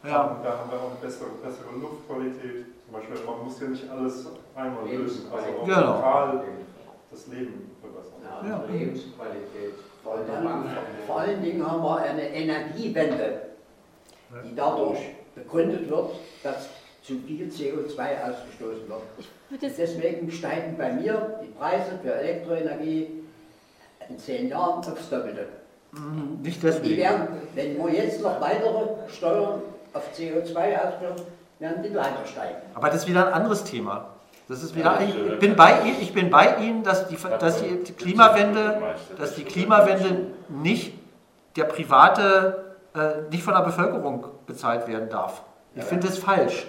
ja. haben, da haben wir auch eine bessere, bessere Luftqualität. Beispiel, man muss ja nicht alles einmal lösen, also auch genau. lokal das Leben verbessern. Ja, ja. Lebensqualität. Vor, vor allen Dingen haben wir eine Energiewende, die dadurch begründet wird, dass zu viel CO2 ausgestoßen wird. Deswegen steigen bei mir die Preise für Elektroenergie in zehn Jahren aufs Doppelte. Mhm, nicht deswegen. Die werden, wenn wir jetzt noch weitere Steuern auf CO2 ausführen, werden die weiter steigen. Aber das ist wieder ein anderes Thema. Das ist wieder, ich, bin bei, ich bin bei Ihnen, dass die, dass die Klimawende, dass die Klimawende nicht der private, äh, nicht von der Bevölkerung bezahlt werden darf. Ich finde das falsch.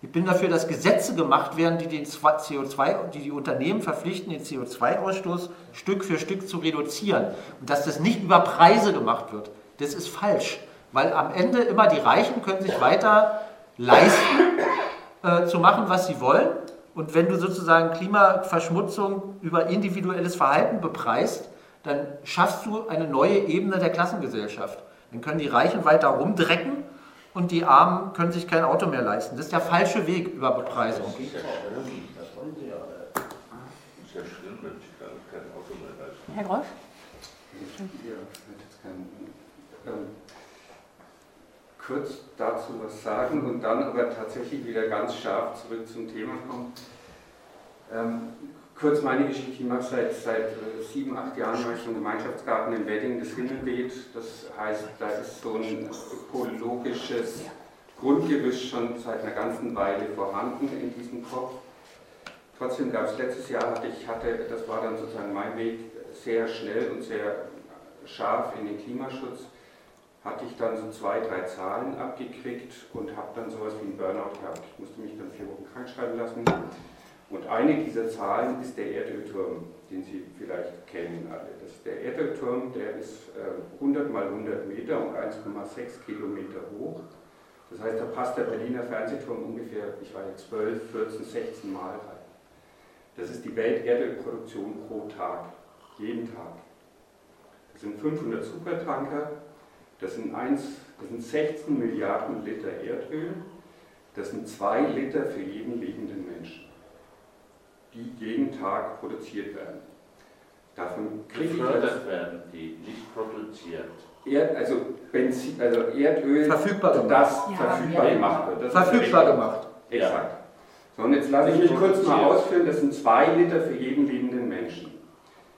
Ich bin dafür, dass Gesetze gemacht werden, die den CO2, die die Unternehmen verpflichten, den CO2-Ausstoß Stück für Stück zu reduzieren. Und dass das nicht über Preise gemacht wird. Das ist falsch. Weil am Ende immer die Reichen können sich weiter leisten, äh, zu machen, was sie wollen. Und wenn du sozusagen Klimaverschmutzung über individuelles Verhalten bepreist, dann schaffst du eine neue Ebene der Klassengesellschaft. Dann können die Reichen weiter rumdrecken und die Armen können sich kein Auto mehr leisten. Das ist der falsche Weg über Bepreisung. Das wollen sie ja. Das ist ja schlimm, wenn sich kein Auto mehr leisten. Herr Grosch? Ja, ich hätte jetzt keinen. Kurz dazu was sagen und dann aber tatsächlich wieder ganz scharf zurück zum Thema kommen. Ähm, kurz meine Geschichte, ich mache seit, seit äh, sieben, acht Jahren mache ich einen Gemeinschaftsgarten in Wedding, das Himmelbeet. Das heißt, da ist so ein ökologisches Grundgerüst schon seit einer ganzen Weile vorhanden in diesem Kopf. Trotzdem gab es letztes Jahr, hatte ich hatte, das war dann sozusagen mein Weg, sehr schnell und sehr scharf in den Klimaschutz hatte ich dann so zwei, drei Zahlen abgekriegt und habe dann sowas wie einen Burnout gehabt. Ich musste mich dann vier Wochen krank schreiben lassen. Und eine dieser Zahlen ist der Erdölturm, den Sie vielleicht kennen alle. Das ist der Erdölturm, der ist 100 ähm, mal 100 Meter und 1,6 Kilometer hoch. Das heißt, da passt der Berliner Fernsehturm ungefähr, ich weiß 12, 14, 16 Mal rein. Das ist die Welterdölproduktion pro Tag, jeden Tag. Das sind 500 Supertanker, das sind, 1, das sind 16 Milliarden Liter Erdöl, das sind 2 Liter für jeden lebenden Menschen, die jeden Tag produziert werden. Davon gefördert werden, die nicht produziert. Erd, also, Benzin, also Erdöl, verfügbar gemacht. das ja. verfügbar gemacht wird. Das verfügbar gemacht. Exakt. So, und jetzt lasse ich mich kurz mal ausführen, das sind zwei Liter für jeden lebenden Menschen.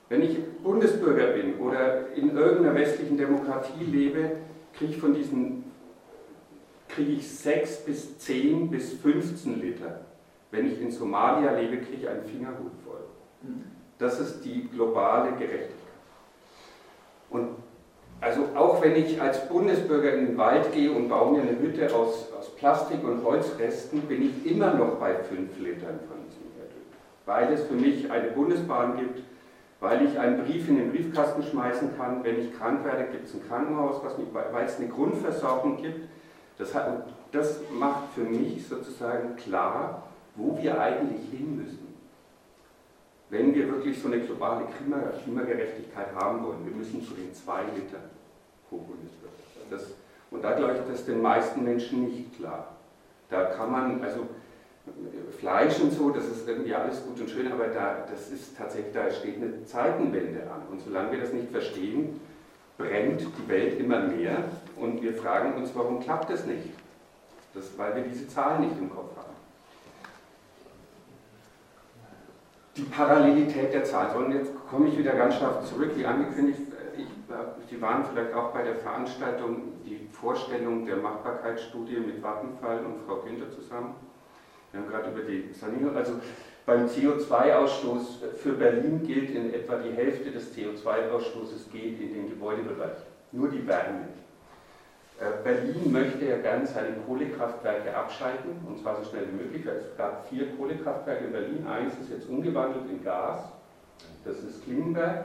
Wenn ich Bundesbürger bin oder in irgendeiner westlichen Demokratie lebe, kriege ich von diesen kriege ich 6 bis 10 bis 15 Liter. Wenn ich in Somalia lebe, kriege ich einen Fingerhut voll. Das ist die globale Gerechtigkeit. Und also auch wenn ich als Bundesbürger in den Wald gehe und baue mir eine Hütte aus, aus Plastik und Holzresten, bin ich immer noch bei 5 Litern von diesem Erdöl. Weil es für mich eine Bundesbahn gibt, weil ich einen Brief in den Briefkasten schmeißen kann, wenn ich krank werde, gibt es ein Krankenhaus, mich, weil es eine Grundversorgung gibt. Das, hat, das macht für mich sozusagen klar, wo wir eigentlich hin müssen. Wenn wir wirklich so eine globale Klima, Klimagerechtigkeit haben wollen, wir müssen zu den zwei Liter. Das, und da glaube ich, das ist den meisten Menschen nicht klar. Da kann man, also Fleisch und so, das ist irgendwie alles gut und schön, aber da, das ist tatsächlich, da steht eine Zeitenwende an. Und solange wir das nicht verstehen, brennt die Welt immer mehr und wir fragen uns, warum klappt das nicht? Das, weil wir diese Zahlen nicht im Kopf haben. Die Parallelität der Zahlen. Und jetzt komme ich wieder ganz scharf zurück, wie angekündigt, ich, Sie waren vielleicht auch bei der Veranstaltung, die Vorstellung der Machbarkeitsstudie mit Vattenfall und Frau Günther zusammen. Wir haben gerade über die Sanierung, also beim CO2-Ausstoß für Berlin gilt in etwa die Hälfte des CO2-Ausstoßes geht in den Gebäudebereich, nur die Wärme. Äh, Berlin möchte ja gerne seine Kohlekraftwerke abschalten, und zwar so schnell wie möglich. Es gab vier Kohlekraftwerke in Berlin, eins ist jetzt umgewandelt in Gas, das ist Klingenberg.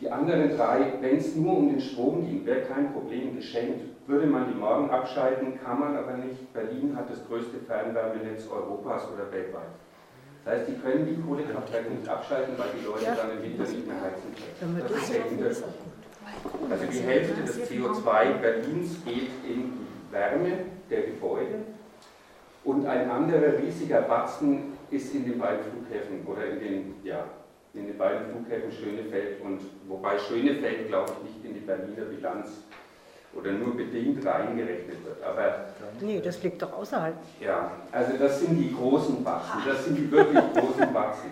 Die anderen drei, wenn es nur um den Strom ging, wäre kein Problem geschenkt. Würde man die morgen abschalten, kann man aber nicht. Berlin hat das größte Fernwärmenetz Europas oder weltweit. Das heißt, die können die Kohlekraftwerke nicht abschalten, weil die Leute ja. dann im Winter nicht mehr heizen können. Das ist der Hintergrund. Also die Hälfte des CO2 Berlins geht in die Wärme der Gebäude und ein anderer riesiger Batzen ist in den beiden Flughäfen oder in den, ja, in den beiden Flughäfen Schönefeld und wobei Schönefeld, glaube ich, nicht in die Berliner Bilanz oder nur bedingt reingerechnet wird. Aber, nee, das liegt doch außerhalb. Ja, also das sind die großen Batzen, das sind die wirklich großen Batzen.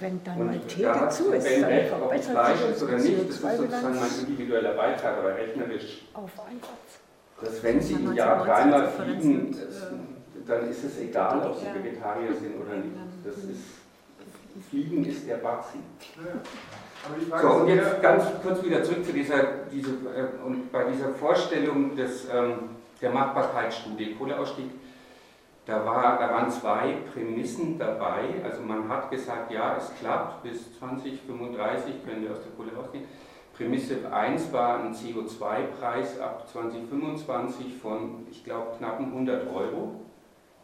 Wenn dann mal Theke zu ist, wenn dann recht, ob es Fleisch ist oder nicht, das ist sozusagen mein individueller Beitrag, aber rechnerisch. Auf Einsatz. Dass wenn Sie im Jahr dreimal fliegen, dann ist es egal, ob Sie Vegetarier sind oder nicht. Das ist, Fliegen ist der Batzen. So, und jetzt ganz kurz wieder zurück zu dieser, diese, äh, und bei dieser Vorstellung des, ähm, der Machbarkeitsstudie Kohleausstieg. Da, war, da waren zwei Prämissen dabei. Also man hat gesagt, ja, es klappt, bis 2035 können wir aus der Kohle rausgehen. Prämisse 1 war ein CO2-Preis ab 2025 von, ich glaube, knappen 100 Euro,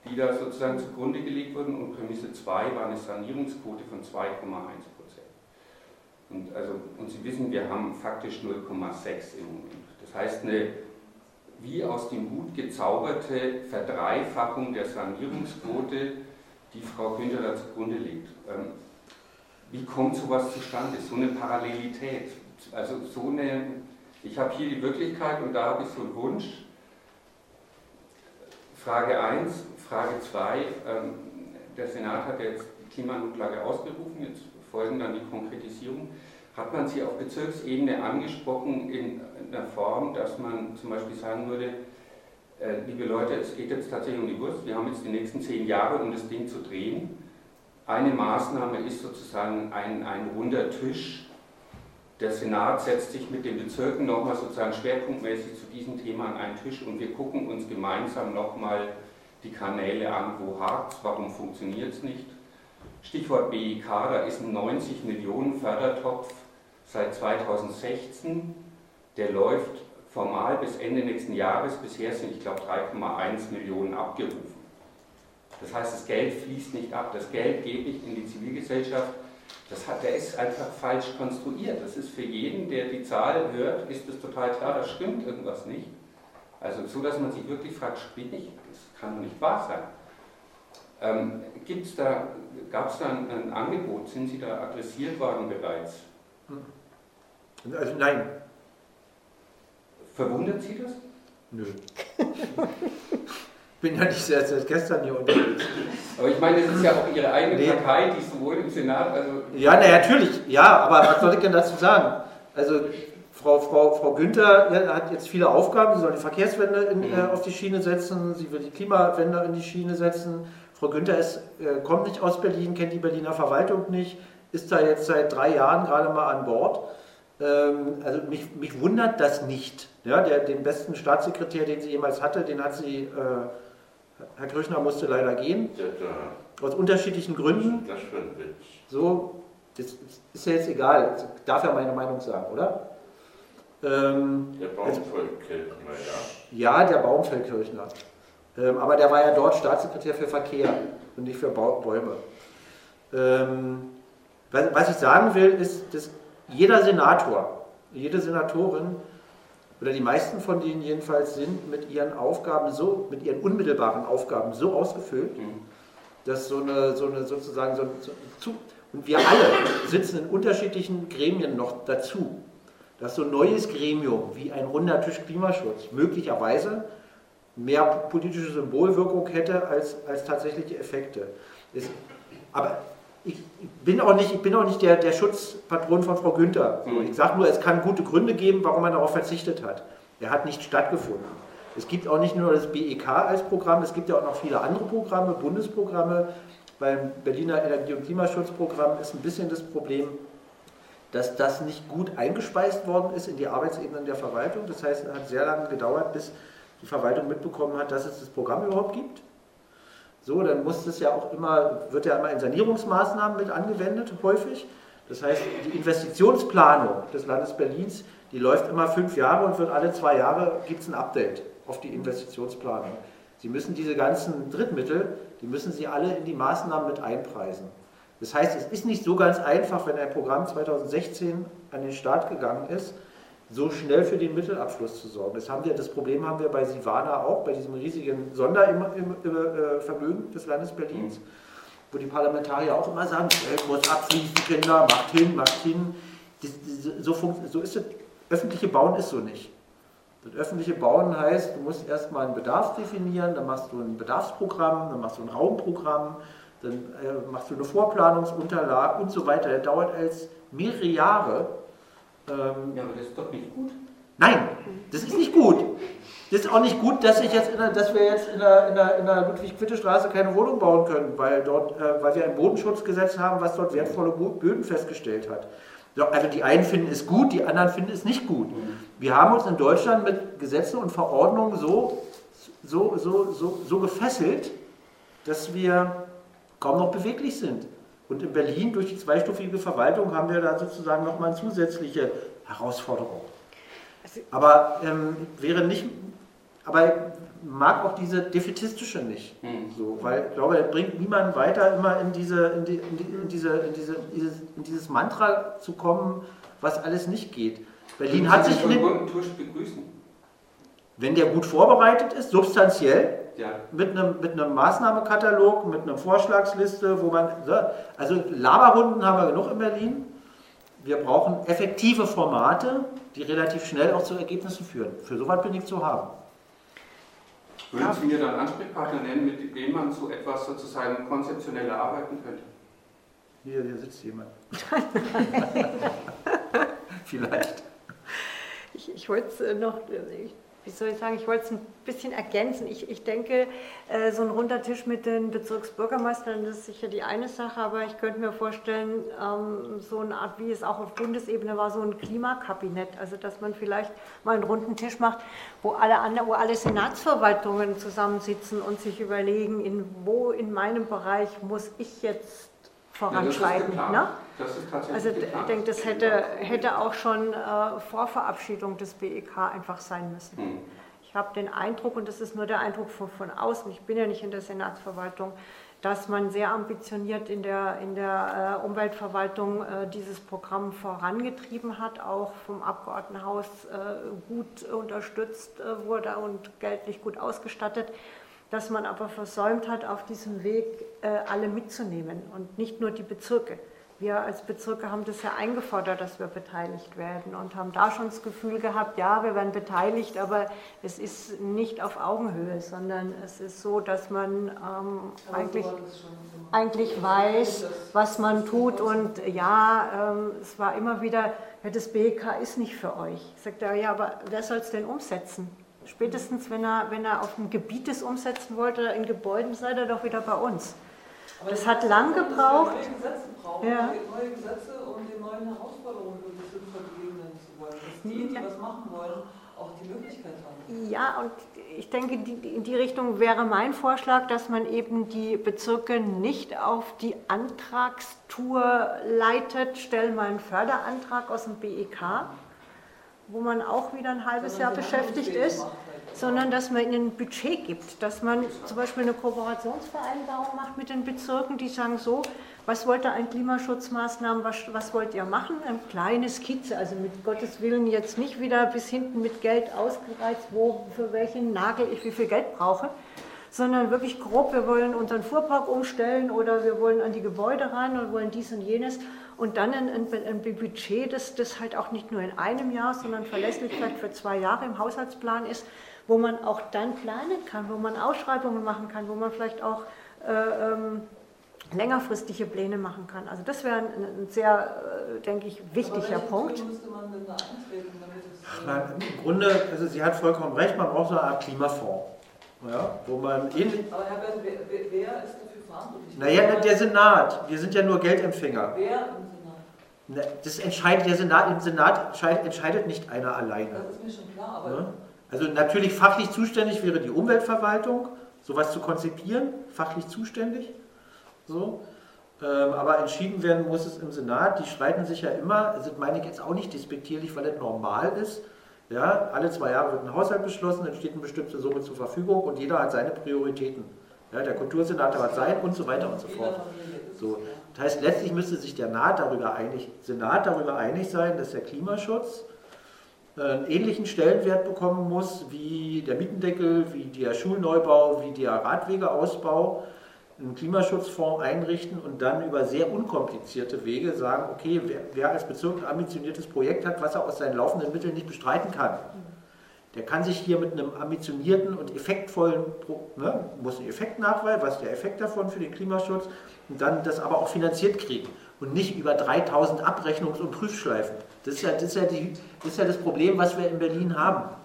die da sozusagen zugrunde gelegt wurden. Und Prämisse 2 war eine Sanierungsquote von 2,1 und, also, und Sie wissen, wir haben faktisch 0,6 im Moment. Das heißt, eine wie aus dem Hut gezauberte Verdreifachung der Sanierungsquote, die Frau Günther da zugrunde legt. Ähm, wie kommt sowas zustande? So eine Parallelität. Also so eine, ich habe hier die Wirklichkeit und da habe ich so einen Wunsch. Frage 1, Frage 2, ähm, der Senat hat jetzt die Klimanotlage ausgerufen, jetzt folgen dann die Konkretisierung, hat man sie auf Bezirksebene angesprochen in einer Form, dass man zum Beispiel sagen würde, äh, liebe Leute, es geht jetzt tatsächlich um die Wurst, wir haben jetzt die nächsten zehn Jahre, um das Ding zu drehen. Eine Maßnahme ist sozusagen ein, ein runder Tisch. Der Senat setzt sich mit den Bezirken nochmal sozusagen schwerpunktmäßig zu diesem Thema an einen Tisch und wir gucken uns gemeinsam nochmal die Kanäle an, wo hakt es, warum funktioniert es nicht Stichwort BIK, da ist ein 90 Millionen Fördertopf seit 2016. Der läuft formal bis Ende nächsten Jahres. Bisher sind, ich glaube, 3,1 Millionen abgerufen. Das heißt, das Geld fließt nicht ab. Das Geld gebe ich in die Zivilgesellschaft. Das hat, der ist einfach falsch konstruiert. Das ist für jeden, der die Zahl hört, ist es total klar, da stimmt irgendwas nicht. Also so, dass man sich wirklich fragt, spinne ich? Das kann doch nicht wahr sein. Ähm, gibt's da, Gab es da ein, ein, Angebot? Sind Sie da adressiert worden bereits? Also nein. Verwundert Sie das? Nö. bin ja nicht seit, seit gestern hier unterwegs. Aber ich meine, das ist ja auch Ihre eigene nee. Partei, die sowohl im Senat, also. Ja, na, natürlich, ja, aber was soll ich denn dazu sagen? Also, Frau, Frau, Frau Günther ja, hat jetzt viele Aufgaben. Sie soll die Verkehrswende in, mhm. äh, auf die Schiene setzen, sie will die Klimawende in die Schiene setzen. Frau Günther ist, äh, kommt nicht aus Berlin, kennt die Berliner Verwaltung nicht, ist da jetzt seit drei Jahren gerade mal an Bord. Ähm, also mich, mich wundert das nicht. Ja, der, den besten Staatssekretär, den sie jemals hatte, den hat sie, äh, Herr Kröchner musste leider gehen. Ja, aus unterschiedlichen Gründen. Das für ein Witz. So, das ist ja jetzt egal. Ich darf ja meine Meinung sagen, oder? Ähm, der Baumfeldkirchner, ja. Ja, der Baumfeldkirchner. Ähm, aber der war ja dort Staatssekretär für Verkehr und nicht für Bäume. Ähm, was ich sagen will, ist, dass jeder Senator, jede Senatorin oder die meisten von denen jedenfalls sind mit ihren Aufgaben so, mit ihren unmittelbaren Aufgaben so ausgefüllt, mhm. dass so eine, so eine sozusagen so, so, und wir alle sitzen in unterschiedlichen Gremien noch dazu, dass so ein neues Gremium wie ein runder Tisch Klimaschutz möglicherweise mehr politische Symbolwirkung hätte als, als tatsächliche Effekte. Ist, aber ich bin auch nicht, ich bin auch nicht der, der Schutzpatron von Frau Günther. Mhm. Ich sage nur, es kann gute Gründe geben, warum man darauf verzichtet hat. Er hat nicht stattgefunden. Es gibt auch nicht nur das BEK als Programm, es gibt ja auch noch viele andere Programme, Bundesprogramme. Beim Berliner Energie- und Klimaschutzprogramm ist ein bisschen das Problem, dass das nicht gut eingespeist worden ist in die Arbeitsebenen der Verwaltung. Das heißt, es hat sehr lange gedauert, bis die Verwaltung mitbekommen hat, dass es das Programm überhaupt gibt. So, dann muss es ja auch immer, wird ja immer in Sanierungsmaßnahmen mit angewendet, häufig. Das heißt, die Investitionsplanung des Landes Berlins, die läuft immer fünf Jahre und wird alle zwei Jahre gibt es ein Update auf die Investitionsplanung. Sie müssen diese ganzen Drittmittel, die müssen Sie alle in die Maßnahmen mit einpreisen. Das heißt, es ist nicht so ganz einfach, wenn ein Programm 2016 an den Start gegangen ist, so schnell für den Mittelabschluss zu sorgen. Das, haben wir, das Problem haben wir bei Sivana auch, bei diesem riesigen Sondervermögen des Landes Berlins, wo die Parlamentarier auch immer sagen, Geld muss abfließen, Kinder, macht hin, macht hin. Das, so, so ist das. Öffentliche Bauen ist so nicht. Das öffentliche Bauen heißt, du musst erstmal einen Bedarf definieren, dann machst du ein Bedarfsprogramm, dann machst du ein Raumprogramm, dann äh, machst du eine Vorplanungsunterlage und so weiter. Das dauert als mehrere Jahre ähm, ja, aber das ist doch nicht gut. Nein, das ist nicht gut. Das ist auch nicht gut, dass, ich jetzt der, dass wir jetzt in der, in der, in der Ludwig-Quitte-Straße keine Wohnung bauen können, weil, dort, äh, weil wir ein Bodenschutzgesetz haben, was dort wertvolle Böden festgestellt hat. Also die einen finden es gut, die anderen finden es nicht gut. Wir haben uns in Deutschland mit Gesetzen und Verordnungen so, so, so, so, so gefesselt, dass wir kaum noch beweglich sind. Und in Berlin durch die zweistufige Verwaltung haben wir da sozusagen nochmal eine zusätzliche Herausforderung. Also aber ähm, wäre nicht, aber mag auch diese defetistische nicht, hm. so, weil ich glaube, er bringt niemanden weiter, immer in diese, in, die, in, die, in diese, in diese, dieses, in dieses Mantra zu kommen, was alles nicht geht. Berlin hat sich den, begrüßen. Wenn der gut vorbereitet ist, substanziell, ja. mit, einem, mit einem Maßnahmekatalog, mit einer Vorschlagsliste, wo man. Also Laberhunden haben wir genug in Berlin. Wir brauchen effektive Formate, die relativ schnell auch zu Ergebnissen führen. Für sowas bin ich zu haben. Würden Sie mir dann Ansprechpartner nennen, mit dem man so etwas sozusagen konzeptionell erarbeiten könnte? Hier, hier sitzt jemand. Vielleicht. Ich, ich wollte es noch, ich wie soll ich sagen, ich wollte es ein bisschen ergänzen. Ich, ich denke, äh, so ein runder Tisch mit den Bezirksbürgermeistern, das ist sicher die eine Sache, aber ich könnte mir vorstellen, ähm, so eine Art, wie es auch auf Bundesebene war, so ein Klimakabinett. Also, dass man vielleicht mal einen runden Tisch macht, wo alle, wo alle Senatsverwaltungen zusammensitzen und sich überlegen, in wo in meinem Bereich muss ich jetzt voranschreiten. Ja, ne? also ich denke, das hätte, hätte auch schon äh, vor Verabschiedung des BEK einfach sein müssen. Hm. Ich habe den Eindruck, und das ist nur der Eindruck von, von außen, ich bin ja nicht in der Senatsverwaltung, dass man sehr ambitioniert in der, in der äh, Umweltverwaltung äh, dieses Programm vorangetrieben hat, auch vom Abgeordnetenhaus äh, gut unterstützt äh, wurde und geldlich gut ausgestattet dass man aber versäumt hat, auf diesem Weg äh, alle mitzunehmen und nicht nur die Bezirke. Wir als Bezirke haben das ja eingefordert, dass wir beteiligt werden und haben da schon das Gefühl gehabt, ja, wir werden beteiligt, aber es ist nicht auf Augenhöhe, sondern es ist so, dass man ähm, eigentlich, eigentlich weiß, was man tut und ja, ähm, es war immer wieder, ja, das BEK ist nicht für euch. Sagt er, ja, aber wer soll es denn umsetzen? Spätestens, wenn er, wenn er auf dem Gebiet es umsetzen wollte, in Gebäuden, seid ihr doch wieder bei uns. Aber das hat lang gebraucht. Neue Gesetze brauchen, ja. neue Gesetze, um den neuen Herausforderungen wirklich sinnvoll begegnen zu wollen. Dass die, die was machen wollen, auch die Möglichkeit haben. Ja, und ich denke, in die Richtung wäre mein Vorschlag, dass man eben die Bezirke nicht auf die Antragstour leitet, stell mal einen Förderantrag aus dem BEK, wo man auch wieder ein halbes Jahr beschäftigt ist sondern dass man ihnen ein Budget gibt, dass man zum Beispiel eine Kooperationsvereinbarung macht mit den Bezirken, die sagen so, was wollt ihr an Klimaschutzmaßnahmen, was, was wollt ihr machen? Eine kleine Skizze, also mit Gottes Willen jetzt nicht wieder bis hinten mit Geld ausgereizt, wo, für welchen Nagel ich wie viel Geld brauche, sondern wirklich grob, wir wollen unseren Fuhrpark umstellen oder wir wollen an die Gebäude ran und wollen dies und jenes und dann ein, ein, ein, Budget, das, das halt auch nicht nur in einem Jahr, sondern verlässlich vielleicht für zwei Jahre im Haushaltsplan ist, wo man auch dann planen kann, wo man Ausschreibungen machen kann, wo man vielleicht auch äh, ähm, längerfristige Pläne machen kann. Also das wäre ein, ein sehr, äh, denke ich, wichtiger Punkt. Müsste man denn da eintreten, damit es, Nein, Im Grunde, also sie hat vollkommen recht, man braucht so eine Art Klimafonds. Ja, wo man ähnlich Aber Herr Bernd, wer, wer ist dafür verantwortlich? Naja, der Senat. Wir sind ja nur Geldempfänger. Wer im Senat? Das entscheidet der Senat. Im Senat entscheidet nicht einer alleine. Das ist mir schon klar, aber. Ja? Also natürlich fachlich zuständig wäre die Umweltverwaltung, sowas zu konzipieren, fachlich zuständig. So. Ähm, aber entschieden werden muss es im Senat. Die streiten sich ja immer, das meine ich jetzt auch nicht despektierlich, weil das normal ist. Ja, alle zwei Jahre wird ein Haushalt beschlossen, dann steht eine bestimmte Summe zur Verfügung und jeder hat seine Prioritäten. Ja, der Kultursenator hat sein und so weiter und so fort. So. Das heißt, letztlich müsste sich der Senat darüber einig, Senat darüber einig sein, dass der Klimaschutz einen ähnlichen Stellenwert bekommen muss wie der Mietendeckel, wie der Schulneubau, wie der Radwegeausbau, einen Klimaschutzfonds einrichten und dann über sehr unkomplizierte Wege sagen, okay, wer, wer als Bezirk ein ambitioniertes Projekt hat, was er aus seinen laufenden Mitteln nicht bestreiten kann, der kann sich hier mit einem ambitionierten und effektvollen, ne, muss einen Effekt nachweisen, was ist der Effekt davon für den Klimaschutz und dann das aber auch finanziert kriegen und nicht über 3000 Abrechnungs- und Prüfschleifen. Das ist, ja, das, ist ja die, das ist ja das Problem, was wir in Berlin haben.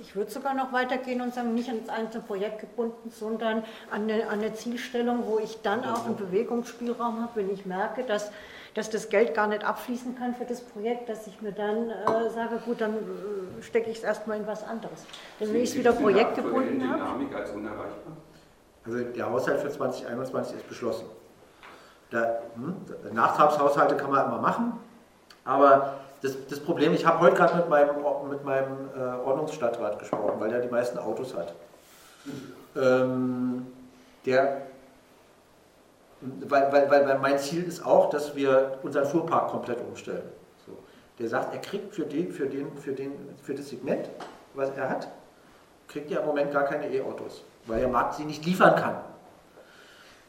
Ich würde sogar noch weitergehen und sagen, nicht ans einzelne Projekt gebunden, sondern an eine, an eine Zielstellung, wo ich dann auch einen Bewegungsspielraum habe, wenn ich merke, dass, dass das Geld gar nicht abfließen kann für das Projekt, dass ich mir dann äh, sage, gut, dann äh, stecke ich es erstmal in was anderes. Denn wenn ich es wieder projektgebunden habe. als unerreichbar? Also der Haushalt für 2021 ist beschlossen. Da, hm, Nachtragshaushalte kann man immer machen, aber das, das Problem, ich habe heute gerade mit meinem, mit meinem äh, Ordnungsstadtrat gesprochen, weil der die meisten Autos hat. Ähm, der, weil, weil, weil mein Ziel ist auch, dass wir unseren Fuhrpark komplett umstellen. So. Der sagt, er kriegt für, den, für, den, für, den, für das Segment, was er hat, kriegt er im Moment gar keine E-Autos, weil der Markt sie nicht liefern kann.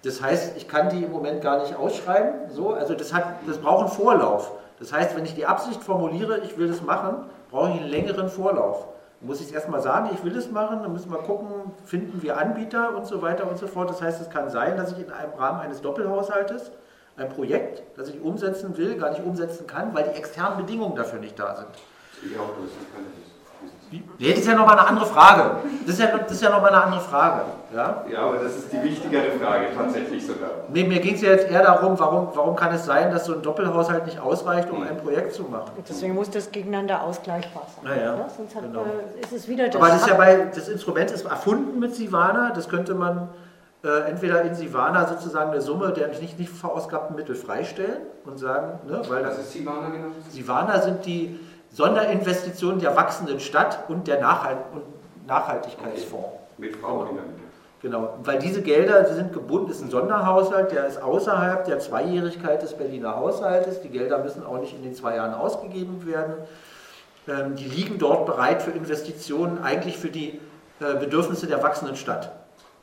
Das heißt, ich kann die im Moment gar nicht ausschreiben. So, also das, hat, das braucht einen Vorlauf. Das heißt, wenn ich die Absicht formuliere, ich will das machen, brauche ich einen längeren Vorlauf. Dann muss ich es erstmal sagen, ich will das machen, dann müssen wir gucken, finden wir Anbieter und so weiter und so fort. Das heißt, es kann sein, dass ich in einem Rahmen eines Doppelhaushaltes ein Projekt, das ich umsetzen will, gar nicht umsetzen kann, weil die externen Bedingungen dafür nicht da sind. Ja, das kann ich Nee, das ist ja nochmal eine andere Frage. Das ist ja, das ist ja nochmal eine andere Frage. Ja? ja, aber das ist die wichtigere Frage tatsächlich sogar. Nee, mir ging es ja jetzt eher darum, warum, warum kann es sein, dass so ein Doppelhaushalt nicht ausreicht, um ein Projekt zu machen? Deswegen muss das gegeneinander ausgleichbar sein. Naja, ja? Sonst hat, genau. äh, ist es wieder das. Aber das, ist ja bei, das Instrument ist erfunden mit Sivana. Das könnte man äh, entweder in Sivana sozusagen eine Summe der nicht, nicht verausgabten Mittel freistellen und sagen, ne, weil. Was ist Sivana genau? Sivana sind die Sonderinvestitionen der wachsenden Stadt und der Nachhalt und Nachhaltigkeitsfonds. Mit Frau Genau, weil diese Gelder, die sind gebunden, ist ein Sonderhaushalt, der ist außerhalb der Zweijährigkeit des Berliner Haushaltes. Die Gelder müssen auch nicht in den zwei Jahren ausgegeben werden. Ähm, die liegen dort bereit für Investitionen, eigentlich für die äh, Bedürfnisse der wachsenden Stadt.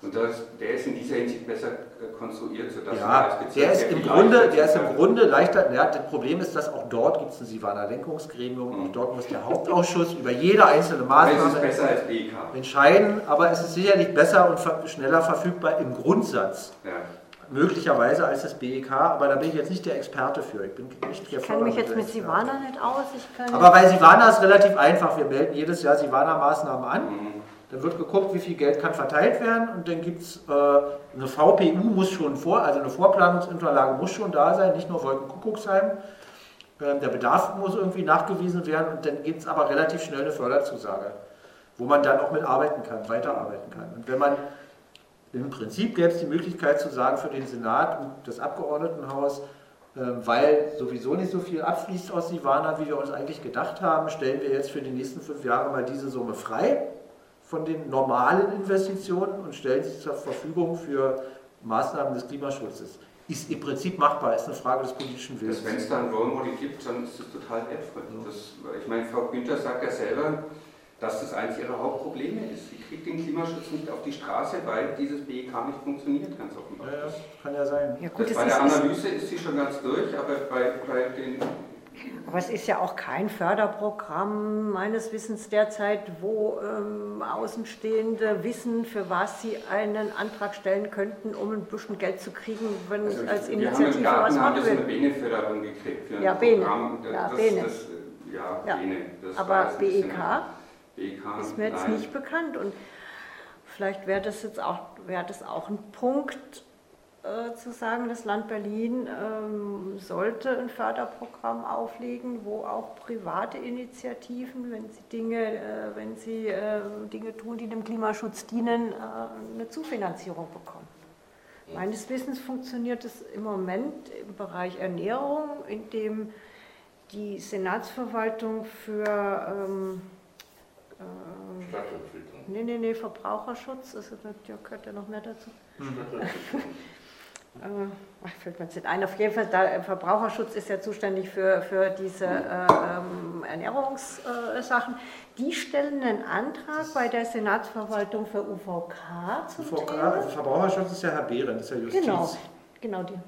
Und das, der ist in dieser Hinsicht besser äh, konstruiert, sodass ja, der ist im Grunde, der ist im Grunde leichter. Ja, das Problem ist, dass auch dort gibt es ein Sivana Lenkungsgremium, mhm. auch dort muss der Hauptausschuss über jede einzelne Maßnahme entscheiden, aber es ist sicherlich besser und schneller verfügbar im Grundsatz. Ja. Möglicherweise als das BEK, aber da bin ich jetzt nicht der Experte für. Ich bin nicht Ich kenne mich jetzt mit Sivana nicht aus. aber bei Sivana ist es relativ einfach. Wir melden jedes Jahr Sivana-Maßnahmen an. Mhm. Dann wird geguckt, wie viel Geld kann verteilt werden und dann gibt es äh, eine VPU muss schon vor, also eine Vorplanungsunterlage muss schon da sein, nicht nur Wolkenkuckucksheim. Ähm, der Bedarf muss irgendwie nachgewiesen werden und dann gibt es aber relativ schnell eine Förderzusage, wo man dann auch mitarbeiten kann, weiterarbeiten kann. Und wenn man im Prinzip gäbe es die Möglichkeit zu sagen für den Senat und das Abgeordnetenhaus, ähm, weil sowieso nicht so viel abfließt aus Sivana, wie wir uns eigentlich gedacht haben, stellen wir jetzt für die nächsten fünf Jahre mal diese Summe frei von den normalen Investitionen und stellen sie zur Verfügung für Maßnahmen des Klimaschutzes. Ist im Prinzip machbar, ist eine Frage des politischen Willens. Wenn es da ein Role Model gibt, dann ist das total wertvoll. ich meine, Frau Günther sagt ja selber, dass das eines ihrer Hauptprobleme ist. Sie kriegt den Klimaschutz nicht auf die Straße, weil dieses BEK nicht funktioniert, ganz offenbar. Ja, das kann ja sein. Ja, gut, bei der Analyse ist sie schon ganz durch, aber bei, bei den aber es ist ja auch kein Förderprogramm meines Wissens derzeit, wo ähm, Außenstehende wissen, für was sie einen Antrag stellen könnten, um ein bisschen Geld zu kriegen, wenn also ich, als Initiative wir haben was machen will. eine Bene-Förderung gekriegt für ein ja, Bene. Programm. Ja, das, Bene. Das, ja, ja, Bene. Das Aber BEK, BEK ist mir jetzt nein. nicht bekannt und vielleicht wäre das jetzt auch, wäre das auch ein Punkt, äh, zu sagen, das Land Berlin ähm, sollte ein Förderprogramm auflegen, wo auch private Initiativen, wenn sie Dinge, äh, wenn sie äh, Dinge tun, die dem Klimaschutz dienen, äh, eine Zufinanzierung bekommen. Meines Wissens funktioniert es im Moment im Bereich Ernährung, in dem die Senatsverwaltung für ähm, äh, Stadtentwicklung. Nee, nee, nee, Verbraucherschutz, das gehört ja noch mehr dazu. äh, fällt mir jetzt nicht ein, auf jeden Fall, da, Verbraucherschutz ist ja zuständig für, für diese äh, ähm, Ernährungssachen. Äh, die stellen einen Antrag bei der Senatsverwaltung für UVK zum UVK, Thema. Also Verbraucherschutz ist ja Herr Behren, das ist ja Justiz. Genau, genau die.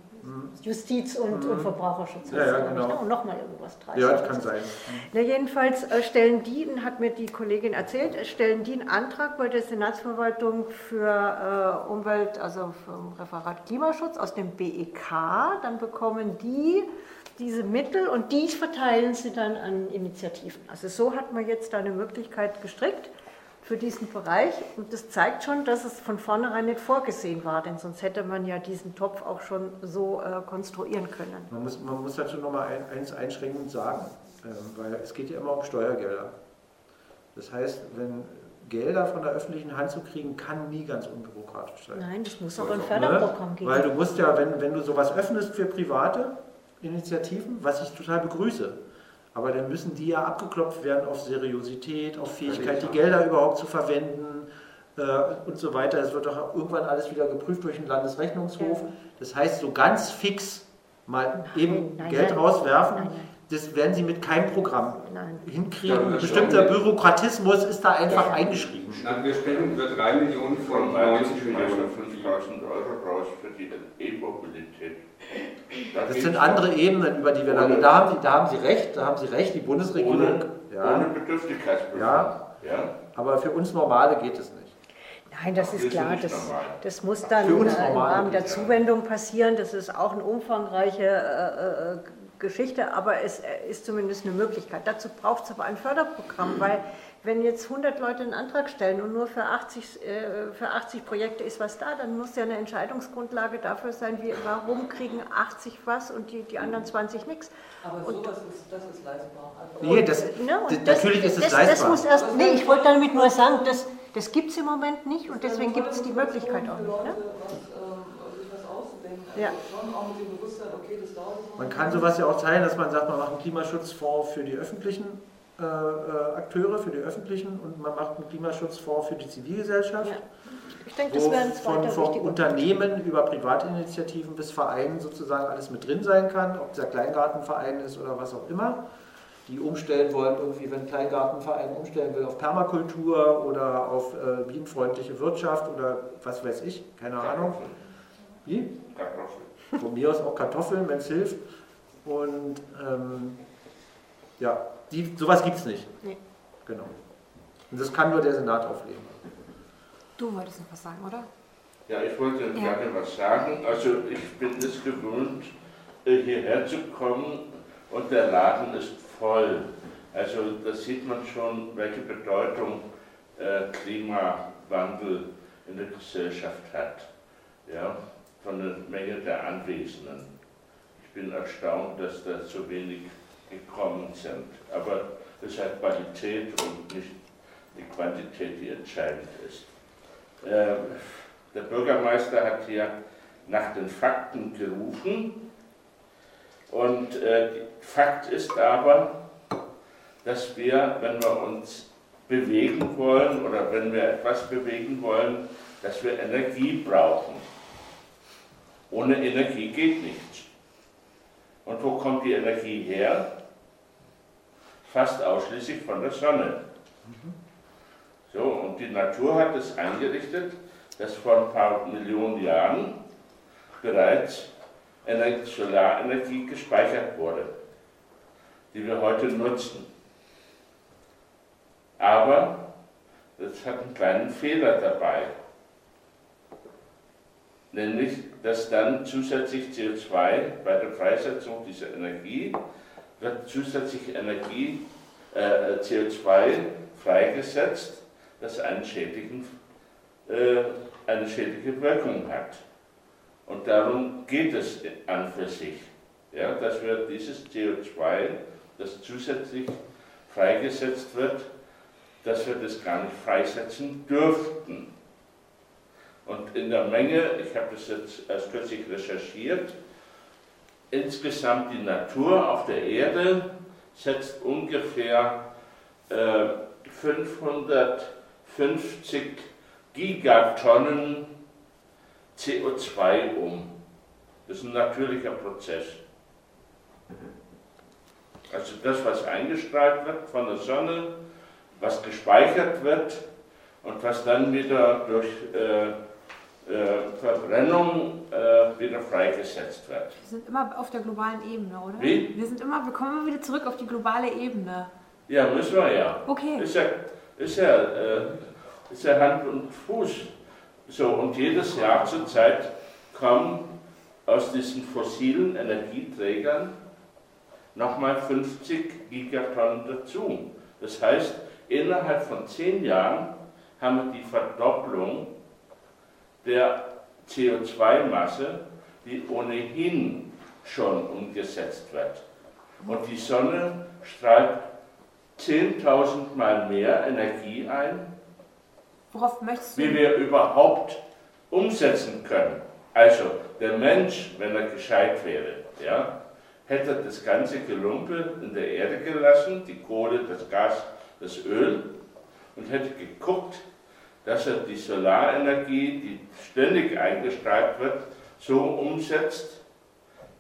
Justiz und, mhm. und Verbraucherschutz. Ja, ja, genau. Ne? Und nochmal irgendwas. Ja, das kann sein. Na, jedenfalls äh, stellen die, hat mir die Kollegin erzählt, äh, stellen die einen Antrag bei der Senatsverwaltung für äh, Umwelt, also vom Referat Klimaschutz aus dem BEK. Dann bekommen die diese Mittel und die verteilen sie dann an Initiativen. Also so hat man jetzt da eine Möglichkeit gestrickt für diesen Bereich. Und das zeigt schon, dass es von vornherein nicht vorgesehen war, denn sonst hätte man ja diesen Topf auch schon so äh, konstruieren können. Man muss, man muss dazu noch mal ein, eins einschränkend sagen, äh, weil es geht ja immer um Steuergelder. Das heißt, wenn Gelder von der öffentlichen Hand zu kriegen, kann nie ganz unbürokratisch sein. Nein, das muss auch ein Förderprogramm geben. Weil du musst ja, wenn, wenn du sowas öffnest für private Initiativen, was ich total begrüße, aber dann müssen die ja abgeklopft werden auf Seriosität, auf Fähigkeit, die Gelder überhaupt zu verwenden äh, und so weiter. Es wird doch irgendwann alles wieder geprüft durch den Landesrechnungshof. Das heißt, so ganz fix mal eben nein, Geld nein, rauswerfen, nein, das werden sie mit keinem Programm hinkriegen. Ein bestimmter Bürokratismus ist da einfach ja. eingeschrieben. wir sprechen über 3 Millionen von 90 Millionen von 5000 Euro raus für die E-Mobilität. Das sind andere Ebenen, über die wir da reden. Da haben, Sie, da haben Sie recht, da haben Sie recht, die Bundesregierung. Ohne, ja, ohne Bedürftigkeitsprüfung. Ja, ja, aber für uns Normale geht es nicht. Nein, das ist klar. Das, das muss dann äh, im Rahmen der Zuwendung passieren. Das ist auch eine umfangreiche äh, äh Geschichte, aber es äh, ist zumindest eine Möglichkeit. Dazu braucht es aber ein Förderprogramm, weil wenn jetzt 100 Leute einen Antrag stellen und nur für 80, äh, für 80 Projekte ist was da, dann muss ja eine Entscheidungsgrundlage dafür sein, wie, warum kriegen 80 was und die, die anderen 20 nichts. Aber und sowas ist, das ist leistbar. Also nee, das, ne, das, natürlich ist es das, leistbar. Das muss erst, nee, ich wollte damit nur sagen, das, das gibt es im Moment nicht und deswegen gibt es die Möglichkeit auch nicht. Ne? Ja. Man kann sowas ja auch teilen, dass man sagt, man macht einen Klimaschutzfonds für die öffentlichen äh, äh, Akteure, für die öffentlichen und man macht einen Klimaschutzfonds für die Zivilgesellschaft. Ja. Ich denke, das wäre ein zweiter von, von Unternehmen über Privatinitiativen bis Vereinen sozusagen alles mit drin sein kann, ob der Kleingartenverein ist oder was auch immer. die umstellen wollen, irgendwie, wenn ein Kleingartenverein umstellen will auf Permakultur oder auf äh, bienenfreundliche Wirtschaft oder was weiß ich, keine Ahnung. Wie? Kartoffeln. Von mir aus auch Kartoffeln, wenn es hilft. Und ähm, ja, die, sowas gibt es nicht. Nee. Genau. Und das kann nur der Senat auflegen. Du wolltest noch was sagen, oder? Ja, ich wollte ja. gerne was sagen. Also ich bin es gewöhnt, äh, hierher zu kommen und der Laden ist voll. Also da sieht man schon, welche Bedeutung äh, Klimawandel in der Gesellschaft hat. Ja, von der Menge der Anwesenden. Ich bin erstaunt, dass da so wenig gekommen sind. Aber es hat Qualität und nicht die Quantität, die entscheidend ist. Äh, der Bürgermeister hat hier nach den Fakten gerufen. Und äh, Fakt ist aber, dass wir, wenn wir uns bewegen wollen oder wenn wir etwas bewegen wollen, dass wir Energie brauchen. Ohne Energie geht nichts. Und wo kommt die Energie her? Fast ausschließlich von der Sonne. So, und die Natur hat es eingerichtet, dass vor ein paar Millionen Jahren bereits Solarenergie gespeichert wurde, die wir heute nutzen. Aber es hat einen kleinen Fehler dabei, nämlich dass dann zusätzlich CO2 bei der Freisetzung dieser Energie wird zusätzlich Energie, äh, CO2 freigesetzt, das einen schädlichen äh, eine schädliche Wirkung hat. Und darum geht es an für sich, ja, dass wir dieses CO2, das zusätzlich freigesetzt wird, dass wir das gar nicht freisetzen dürften. Und in der Menge, ich habe das jetzt erst kürzlich recherchiert, insgesamt die Natur auf der Erde setzt ungefähr äh, 550 Gigatonnen CO2 um. Das ist ein natürlicher Prozess. Also das, was eingestrahlt wird von der Sonne, was gespeichert wird und was dann wieder durch äh, Verbrennung äh, wieder freigesetzt wird. Wir sind immer auf der globalen Ebene, oder? Wie? Wir sind immer, wir kommen immer wieder zurück auf die globale Ebene. Ja, müssen wir ja. Okay. Ist ja, ist ja äh, ist ja Hand und Fuß. So, und jedes Jahr zur Zeit kommen aus diesen fossilen Energieträgern nochmal 50 Gigatonnen dazu. Das heißt, innerhalb von zehn Jahren haben wir die Verdopplung der CO2-Masse, die ohnehin schon umgesetzt wird. Und die Sonne strahlt 10.000 Mal mehr Energie ein Worauf möchtest du? Wie wir überhaupt umsetzen können. Also, der Mensch, wenn er gescheit wäre, ja, hätte das ganze Gelumpe in der Erde gelassen, die Kohle, das Gas, das Öl, und hätte geguckt, dass er die Solarenergie, die ständig eingestrahlt wird, so umsetzt,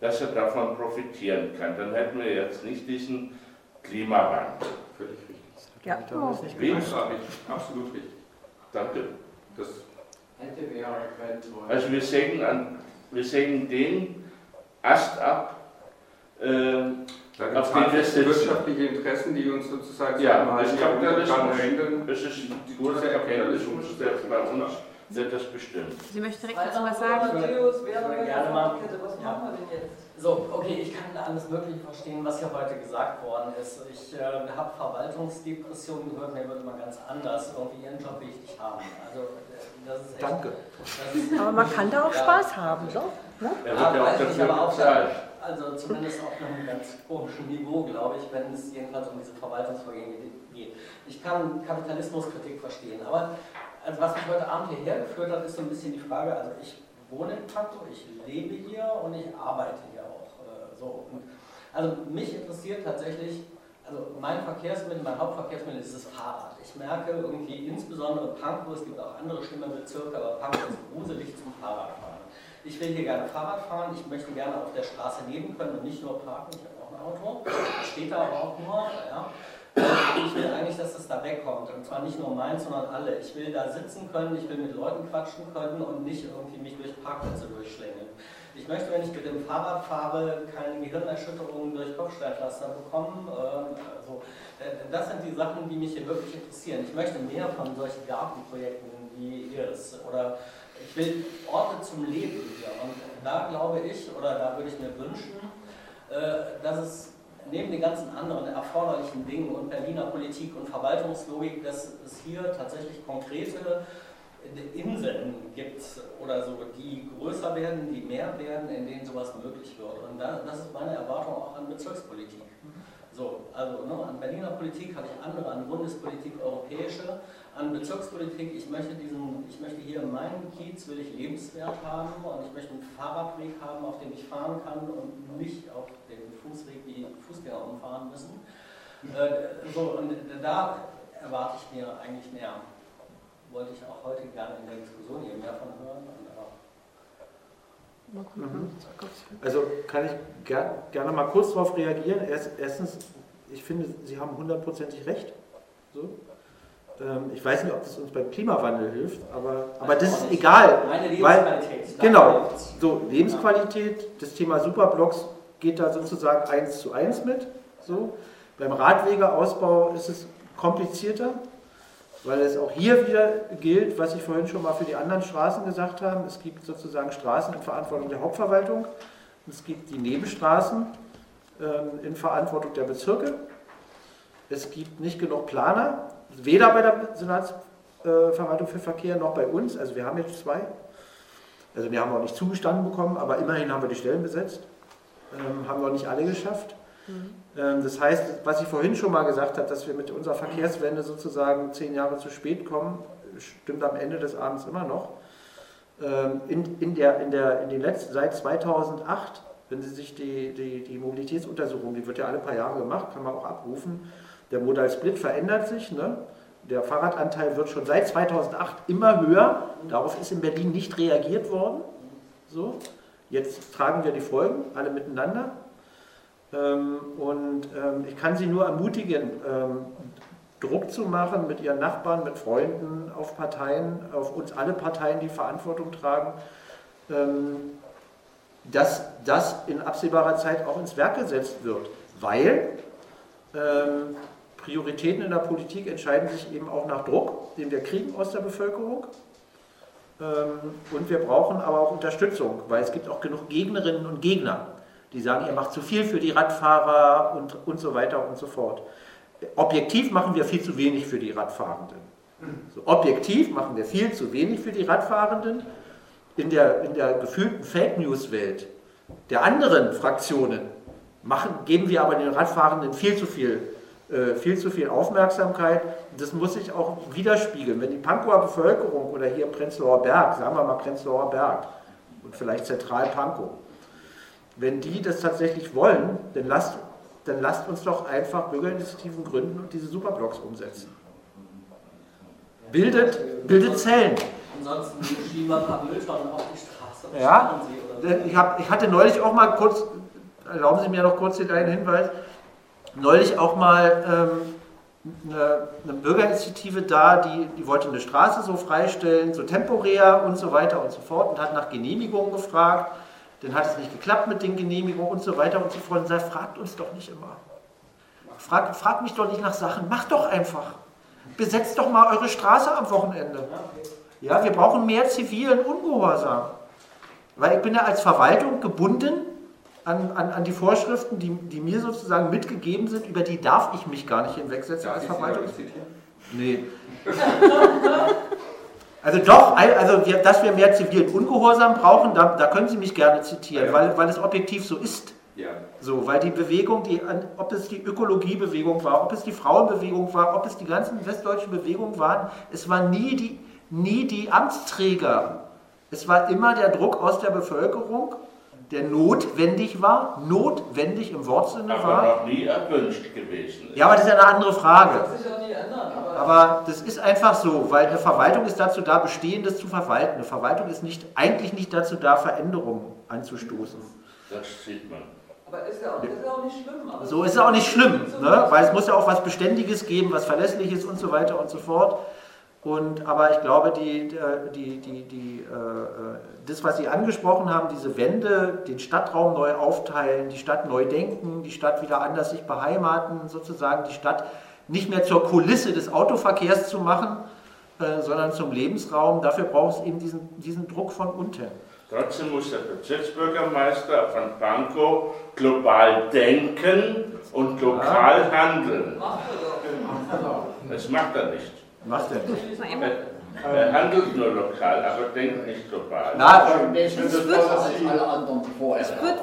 dass er davon profitieren kann. Dann hätten wir jetzt nicht diesen Klimawandel. Völlig richtig. Ja, oh. Wie? Absolut richtig. Danke. Das Also wir sägen, an, wir sägen den Ast ab, äh, da den wir sitzen. wirtschaftliche Interessen, die uns sozusagen ja, das Kapitalismus, das ist die große Kapitalismus, der bei uns der das bestimmt. Sie möchten direkt dazu was sagen? Gerne mal. Was machen wir denn jetzt? So, okay, ich kann alles Mögliche verstehen, was hier heute gesagt worden ist. Ich äh, habe Verwaltungsdepressionen gehört, mir würde man ganz anders irgendwie ihren Job wichtig haben. Also, äh, das ist echt, Danke. Das ist, aber man kann da auch ja, Spaß haben, so? Ne? Ja, ja weiß ich, aber auch also zumindest auf einem ganz komischen Niveau, glaube ich, wenn es jedenfalls um diese Verwaltungsvorgänge geht. Ich kann Kapitalismuskritik verstehen, aber also was mich heute Abend hierher geführt hat, ist so ein bisschen die Frage, also ich wohne in Pankow, ich lebe hier und ich arbeite hier auch. Äh, so. Und also mich interessiert tatsächlich, also mein Verkehrsmittel, mein Hauptverkehrsmittel ist das Fahrrad. Ich merke irgendwie insbesondere Pankow, es gibt auch andere schlimme Bezirke, aber Pankow ist gruselig zum Fahrradfahren. Ich will hier gerne Fahrrad fahren, ich möchte gerne auf der Straße leben können und nicht nur parken. Ich habe auch Auto, steht da aber auch nur, ja. Ich will eigentlich, dass das da wegkommt. Und zwar nicht nur meins, sondern alle. Ich will da sitzen können, ich will mit Leuten quatschen können und nicht irgendwie mich durch Parkplätze durchschlängeln. Ich möchte, wenn ich mit dem Fahrrad fahre, keine Gehirnerschütterungen durch Kopfsteinpflaster bekommen. Ähm, also, äh, das sind die Sachen, die mich hier wirklich interessieren. Ich möchte mehr von solchen Gartenprojekten wie ihres. Oder will Orte zum Leben hier. Und da glaube ich, oder da würde ich mir wünschen, äh, dass es neben den ganzen anderen erforderlichen Dingen und Berliner Politik und Verwaltungslogik, dass es hier tatsächlich konkrete Inseln gibt oder so, die größer werden, die mehr werden, in denen sowas möglich wird. Und das ist meine Erwartung auch an Bezirkspolitik. So, also ne, an Berliner Politik habe ich andere, an Bundespolitik europäische, an Bezirkspolitik, ich möchte diesen, ich möchte hier meinen Kiez will ich lebenswert haben und ich möchte einen Fahrradweg haben, auf dem ich fahren kann und nicht auf dem Fußweg die Fußgänger umfahren müssen. Äh, so, und da erwarte ich mir eigentlich mehr wollte ich auch heute gerne in der Diskussion hier mehr von hören. Mhm. Also kann ich ger gerne mal kurz darauf reagieren. Erstens, ich finde, Sie haben hundertprozentig recht. So. Ähm, ich weiß nicht, ob das uns beim Klimawandel hilft, aber, aber das ist egal. Meine Lebensqualität. Weil, genau, so Lebensqualität, das Thema Superblocks geht da sozusagen eins zu eins mit. So. Beim Radwegeausbau ist es komplizierter weil es auch hier wieder gilt, was ich vorhin schon mal für die anderen Straßen gesagt habe. Es gibt sozusagen Straßen in Verantwortung der Hauptverwaltung. Es gibt die Nebenstraßen ähm, in Verantwortung der Bezirke. Es gibt nicht genug Planer, weder bei der Senatsverwaltung für Verkehr noch bei uns. Also wir haben jetzt zwei. Also wir haben auch nicht zugestanden bekommen, aber immerhin haben wir die Stellen besetzt. Ähm, haben wir nicht alle geschafft. Mhm. Ähm, das heißt, was ich vorhin schon mal gesagt habe, dass wir mit unserer Verkehrswende sozusagen zehn Jahre zu spät kommen, stimmt am Ende des Abends immer noch. Ähm, in, in, der, in, der, in den letzten, seit 2008, wenn Sie sich die, die, die Mobilitätsuntersuchung, die wird ja alle paar Jahre gemacht, kann man auch abrufen, der Modal Split verändert sich. Ne? Der Fahrradanteil wird schon seit 2008 immer höher. Darauf ist in Berlin nicht reagiert worden. So. Jetzt tragen wir die Folgen, alle miteinander. Ähm, und ähm, ich kann Sie nur ermutigen, ähm, Druck zu machen mit Ihren Nachbarn, mit Freunden, auf Parteien, auf uns alle Parteien, die Verantwortung tragen, dass das in absehbarer Zeit auch ins Werk gesetzt wird. Weil Prioritäten in der Politik entscheiden sich eben auch nach Druck, den wir kriegen aus der Bevölkerung. Und wir brauchen aber auch Unterstützung, weil es gibt auch genug Gegnerinnen und Gegner die sagen, ihr macht zu viel für die Radfahrer und, und so weiter und so fort. Objektiv machen wir viel zu wenig für die Radfahrenden. So, objektiv machen wir viel zu wenig für die Radfahrenden. In der, in der gefühlten Fake News-Welt der anderen Fraktionen machen, geben wir aber den Radfahrenden viel zu viel, viel zu viel Aufmerksamkeit. Das muss sich auch widerspiegeln. Wenn die Pankower Bevölkerung oder hier Prenzlauer Berg, sagen wir mal Prenzlauer Berg und vielleicht zentral Pankow, wenn die das tatsächlich wollen, dann lasst, dann lasst uns doch einfach Bürgerinitiativen gründen und diese Superblocks umsetzen. Bildet, bildet Zellen. Ansonsten schieben wir ein paar Mülltonnen auf die Straße. Ja, ich, hab, ich hatte neulich auch mal kurz, erlauben Sie mir noch kurz hier einen Hinweis, neulich auch mal ähm, eine, eine, Bürgerinitiative da, die, die wollte eine Straße so freistellen, so temporär und so weiter und so fort und hat nach Genehmigungen gefragt dann hat es nicht geklappt mit den Genehmigungen und so weiter und so fort. Und sagt, fragt uns doch nicht immer. Frag, fragt mich doch nicht nach Sachen, macht doch einfach. Besetzt doch mal eure Straße am Wochenende. Ja, wir brauchen mehr zivilen Ungehorsam. Weil ich bin ja als Verwaltung gebunden an, an, an die Vorschriften, die, die mir sozusagen mitgegeben sind, über die darf ich mich gar nicht hinwegsetzen als Verwaltung. Nee. Also doch, also wir, dass wir mehr zivilen Ungehorsam brauchen, da, da können Sie mich gerne zitieren, ja. weil, weil es objektiv so ist. Ja. So, weil die Bewegung, die, ob es die Ökologiebewegung war, ob es die Frauenbewegung war, ob es die ganzen westdeutschen Bewegungen waren, es waren nie die, nie die Amtsträger. Es war immer der Druck aus der Bevölkerung, der notwendig war, notwendig im Wortsinne aber war. Aber noch nie erwünscht gewesen ist. Ja, aber das ist ja eine andere Frage. Das sich auch nie ändern, aber, aber das ist einfach so, weil eine Verwaltung ist dazu da, Bestehendes zu verwalten. Eine Verwaltung ist nicht, eigentlich nicht dazu da, Veränderungen anzustoßen. Das sieht man. Aber ist ja auch, ist ja auch nicht schlimm. so ist es auch nicht schlimm, ne? weil es muss ja auch was Beständiges geben, was Verlässliches und so weiter und so fort. Und, aber ich glaube, die, die, die, die, äh, das, was Sie angesprochen haben, diese Wende, den Stadtraum neu aufteilen, die Stadt neu denken, die Stadt wieder anders sich beheimaten, sozusagen die Stadt nicht mehr zur Kulisse des Autoverkehrs zu machen, äh, sondern zum Lebensraum, dafür braucht es eben diesen, diesen Druck von unten. Trotzdem muss der Bezirksbürgermeister von Pankow global denken und lokal handeln. Das macht er nicht. Macht er nicht. Er, er handelt nur lokal, aber denkt nicht global. Na, ich würde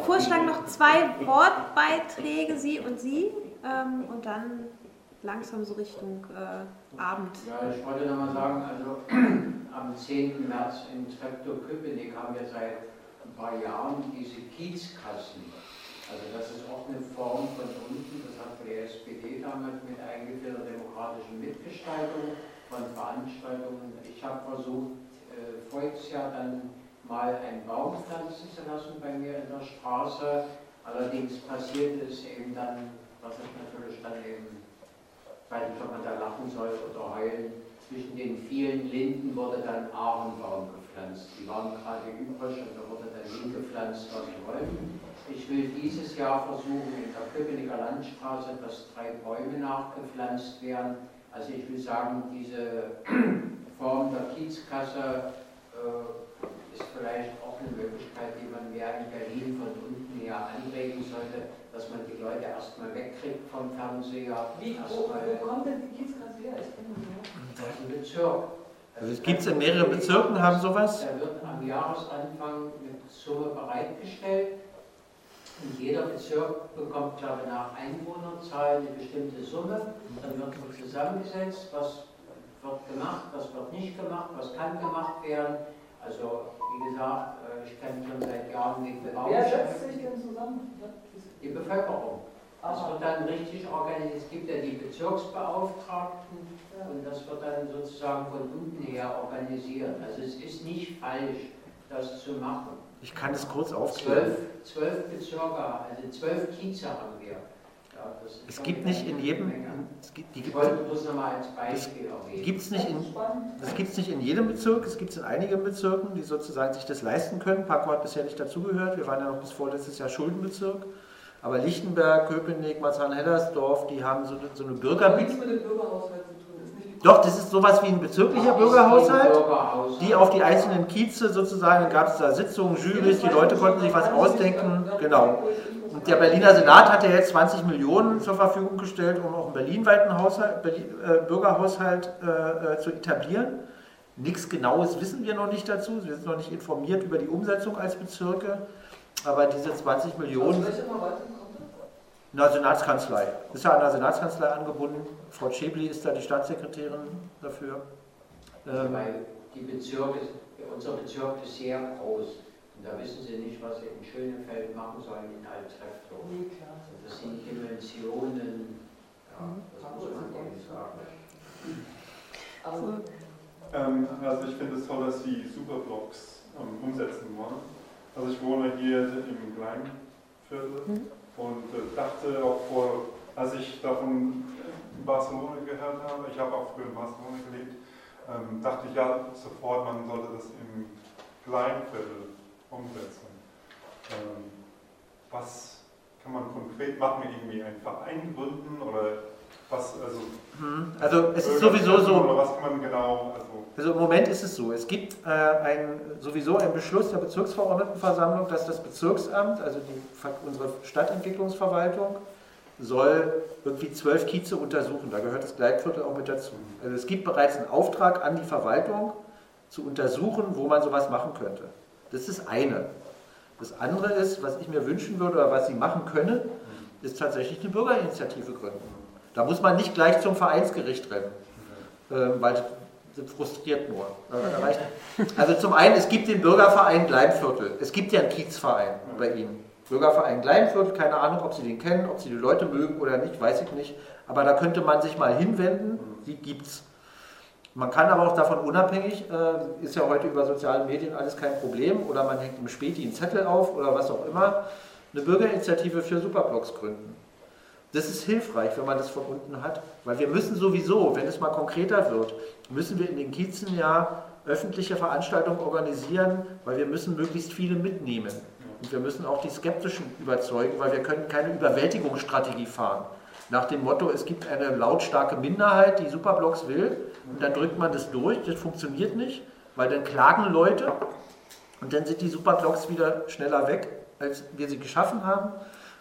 vorschlagen, noch zwei Wortbeiträge, Sie und Sie, ähm, und dann langsam so Richtung äh, Abend. Ja, ich wollte nochmal sagen, also am 10. März in Treptow-Köpenick haben wir seit ein paar Jahren diese Kiezkassen. Also das ist auch eine Form von unten, die SPD damals mit eingeführt, der demokratischen Mitgestaltung von Veranstaltungen. Ich habe versucht, äh, voriges Jahr dann mal einen Baum pflanzen zu lassen bei mir in der Straße. Allerdings passiert es eben dann, was ich natürlich dann eben weiß nicht, ob man da lachen soll oder heulen. Zwischen den vielen Linden wurde dann Ahrenbaum gepflanzt. Die waren gerade übrig und da wurde dann hingepflanzt, was sie wollten. Ich will dieses Jahr versuchen, in der Köpenicker Landstraße, dass drei Bäume nachgepflanzt werden. Also ich will sagen, diese Form der Kiezkasse äh, ist vielleicht auch eine Möglichkeit, die man mehr in Berlin von unten her anregen sollte dass man die Leute erstmal wegkriegt vom Fernseher. Wie, wo, wo kommt denn die Kiezkasse her? Ich kenne die Aus dem Bezirk. Also es gibt es in mehreren Bezirken, haben sowas? Da wird am Jahresanfang eine Summe bereitgestellt. Und jeder Bezirk bekommt, glaube ich, nach Einwohnerzahl eine bestimmte Summe. Dann wird zusammengesetzt, was wird gemacht, was wird nicht gemacht, was kann gemacht werden. Also, wie gesagt, äh, ich kenne schon seit Jahren den Wer setzt sich denn zusammen? die Bevölkerung. Das wird dann richtig organisiert. Es gibt ja die Bezirksbeauftragten und das wird dann sozusagen von unten her organisiert. Also es ist nicht falsch, das zu machen. Ich kann es kurz aufklären. Zwölf, zwölf Bezirke, also zwölf Kieze haben wir. Ja, es gibt nicht in jedem. Es gibt, die ich wollte bloß nochmal als Beispiel erwähnen. Gibt's nicht in, das gibt es nicht in jedem Bezirk, es gibt es in einigen Bezirken, die sozusagen sich das leisten können. Paco hat bisher nicht dazugehört. Wir waren ja noch bis vorletztes Jahr Schuldenbezirk. Aber Lichtenberg, Köpenick, Marzahn-Hellersdorf, die haben so, so eine Bürgerbietung. Doch, das ist sowas wie ein bezirklicher Bürgerhaushalt, die auf die einzelnen Kieze sozusagen, gab es da Sitzungen, Jurys, die Leute konnten sich was ausdenken. Genau. Und der Berliner Senat hat ja jetzt 20 Millionen zur Verfügung gestellt, um auch einen berlinweiten Haushalt, Berlin, äh, Bürgerhaushalt äh, äh, zu etablieren. Nichts Genaues wissen wir noch nicht dazu. Wir sind noch nicht informiert über die Umsetzung als Bezirke. Aber diese 20 Millionen. In der Senatskanzlei. Ist ja an der Senatskanzlei angebunden. Frau Schäbli ist da die Staatssekretärin dafür. Ähm, Weil die Bezirke, unser Bezirk ist sehr groß. Und da wissen Sie nicht, was Sie in Schönefeld machen sollen in Altrefto. Nee, klar. Also das sind Dimensionen, ja, mhm. das muss man eben sagen. Also, ähm, also ich finde es toll, dass Sie Superblocks ähm, umsetzen wollen. Also ich wohne hier im Kleinviertel. Mhm und äh, dachte auch vor, als ich davon in Barcelona gehört habe, ich habe auch früher in Barcelona gelebt, ähm, dachte ich ja sofort, man sollte das im Kleinviertel umsetzen. Ähm, was kann man konkret machen? Irgendwie einen Verein gründen oder was? Also, hm, also es ist sowieso so. Was kann man genau? Also, also im Moment ist es so, es gibt äh, ein, sowieso einen Beschluss der Bezirksverordnetenversammlung, dass das Bezirksamt, also die, unsere Stadtentwicklungsverwaltung, soll irgendwie zwölf Kieze untersuchen. Da gehört das Gleitviertel auch mit dazu. Also es gibt bereits einen Auftrag an die Verwaltung, zu untersuchen, wo man sowas machen könnte. Das ist eine. Das andere ist, was ich mir wünschen würde oder was Sie machen können, ist tatsächlich eine Bürgerinitiative gründen. Da muss man nicht gleich zum Vereinsgericht rennen, äh, weil sind frustriert nur. Also zum einen, es gibt den Bürgerverein Gleimviertel. Es gibt ja einen Kiezverein bei Ihnen. Bürgerverein Gleimviertel, keine Ahnung, ob Sie den kennen, ob Sie die Leute mögen oder nicht, weiß ich nicht. Aber da könnte man sich mal hinwenden, die gibt es. Man kann aber auch davon unabhängig, äh, ist ja heute über soziale Medien alles kein Problem, oder man hängt im Späti einen Zettel auf oder was auch immer, eine Bürgerinitiative für Superblocks gründen. Das ist hilfreich, wenn man das von unten hat, weil wir müssen sowieso, wenn es mal konkreter wird, müssen wir in den Kiezen ja öffentliche Veranstaltungen organisieren, weil wir müssen möglichst viele mitnehmen. Und wir müssen auch die Skeptischen überzeugen, weil wir können keine Überwältigungsstrategie fahren. Nach dem Motto, es gibt eine lautstarke Minderheit, die Superblocks will, und dann drückt man das durch, das funktioniert nicht, weil dann klagen Leute und dann sind die Superblocks wieder schneller weg, als wir sie geschaffen haben.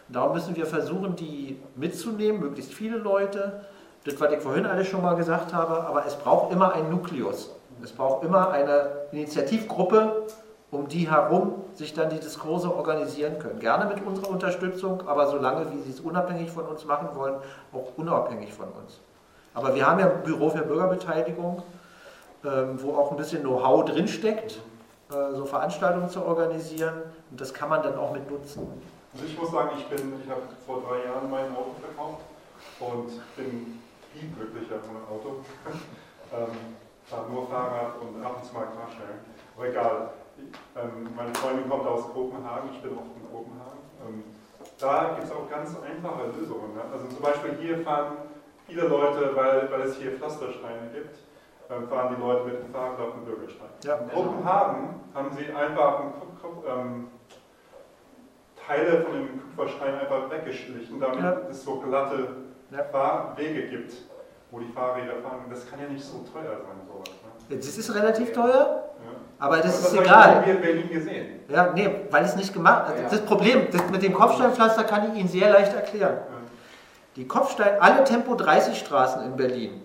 Darum müssen wir versuchen, die mitzunehmen, möglichst viele Leute. Das, was ich vorhin alles schon mal gesagt habe, aber es braucht immer einen Nukleus. Es braucht immer eine Initiativgruppe, um die herum sich dann die Diskurse organisieren können. Gerne mit unserer Unterstützung, aber solange wie sie es unabhängig von uns machen wollen, auch unabhängig von uns. Aber wir haben ja ein Büro für Bürgerbeteiligung, ähm, wo auch ein bisschen Know-how drinsteckt, äh, so Veranstaltungen zu organisieren. Und das kann man dann auch mit nutzen. Also ich muss sagen, ich, bin, ich habe vor drei Jahren mein Auto verkauft und bin viel glücklicher ohne Auto. ähm, fahre nur Fahrrad und ab und zu mal Klarstellen. Aber egal. Ähm, meine Freundin kommt aus Kopenhagen, ich bin oft in Kopenhagen. Ähm, da gibt es auch ganz einfache Lösungen. Ne? Also zum Beispiel hier fahren viele Leute, weil, weil es hier Pflastersteine gibt, ähm, fahren die Leute mit dem Fahrrad auf den Bürgersteig. Ja. In Kopenhagen haben sie einfach einen, ähm, Teile von dem Kupferstein einfach weggeschlichen, damit ja. es so glatte ja. Wege gibt, wo die Fahrräder fahren. Das kann ja nicht so teuer sein, sowas. Ne? Das ist relativ teuer, aber das, das ist egal. Das in Berlin gesehen. Ja, nee, weil es nicht gemacht hat. Das Problem das mit dem Kopfsteinpflaster kann ich Ihnen sehr leicht erklären. Die Kopfstein, alle Tempo 30 Straßen in Berlin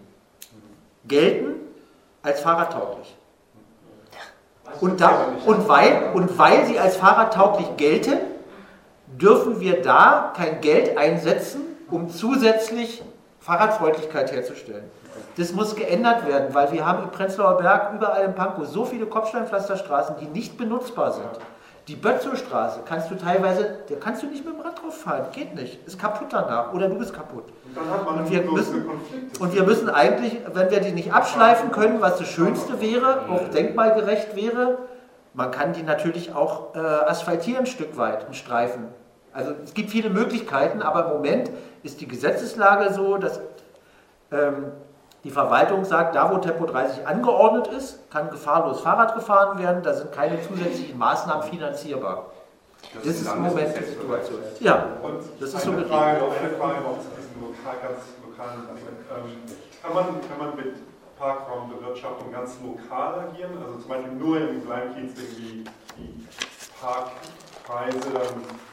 gelten als fahrradtauglich. Und, da, und, weil, und weil sie als fahrradtauglich gelten, dürfen wir da kein Geld einsetzen, um zusätzlich Fahrradfreundlichkeit herzustellen. Das muss geändert werden, weil wir haben im Prenzlauer Berg überall im Pankow so viele Kopfsteinpflasterstraßen, die nicht benutzbar sind. Die Bötzowstraße kannst du teilweise, da kannst du nicht mit dem Rad drauf fahren, geht nicht, ist kaputt danach oder du bist kaputt. Und, und wir, müssen, und wir müssen eigentlich, wenn wir die nicht abschleifen können, was das Schönste wäre, auch denkmalgerecht wäre, man kann die natürlich auch äh, asphaltieren ein Stück weit, einen Streifen. Also es gibt viele Möglichkeiten, aber im Moment ist die Gesetzeslage so, dass ähm, die Verwaltung sagt, da wo Tempo 30 angeordnet ist, kann gefahrlos Fahrrad gefahren werden, da sind keine zusätzlichen Maßnahmen finanzierbar. Das, das ist im Moment die Situation. Ja, und das ist so eine Frage, auch eine Frage noch zu diesem lokal, ganz lokalen ähm, kann, man, kann man mit Parkraumbewirtschaftung ganz lokal agieren? Also zum Beispiel nur im Kleinkiez irgendwie die Parkpreise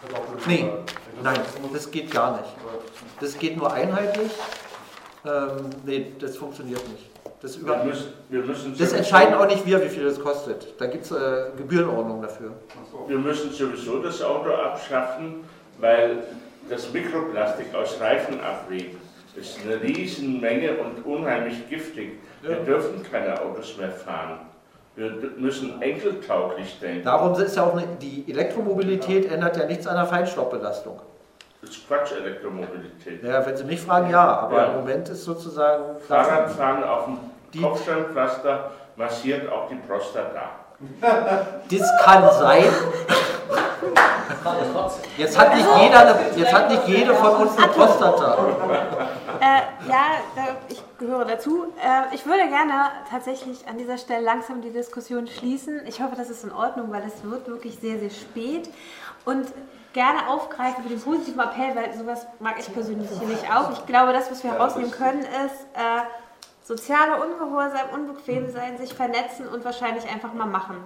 verdoppeln? Nee, nein, das geht gar nicht. Das geht nur einheitlich. Ähm, nee, das funktioniert nicht. Das, über, wir müssen, wir müssen das entscheiden auch nicht wir, wie viel das kostet. Da gibt es äh, Gebührenordnung dafür. Wir müssen sowieso das Auto abschaffen, weil das Mikroplastik aus Reifenabrieb ist eine Riesenmenge und unheimlich giftig. Wir dürfen keine Autos mehr fahren. Wir müssen enkeltauglich denken. Darum ist ja auch eine, die Elektromobilität ändert ja nichts an der Feinstaubbelastung. Das ist Quatsch, Elektromobilität. Ja, wenn Sie mich fragen, ja, aber ja. im Moment ist sozusagen. Fahrradfahren auf dem Kopfsteinpflaster massiert auch die Prostata. Das kann sein. Jetzt hat nicht jeder, eine, jetzt hat nicht jede von uns eine Prostata. Äh, ja, ich gehöre dazu. Äh, ich würde gerne tatsächlich an dieser Stelle langsam die Diskussion schließen. Ich hoffe, das ist in Ordnung, weil es wird wirklich sehr, sehr spät. Und gerne aufgreifen für den positiven Appell, weil sowas mag ich persönlich sicherlich auch. Ich glaube, das, was wir herausnehmen können, ist äh, soziale Ungehorsam, unbequem sein, sich vernetzen und wahrscheinlich einfach mal machen.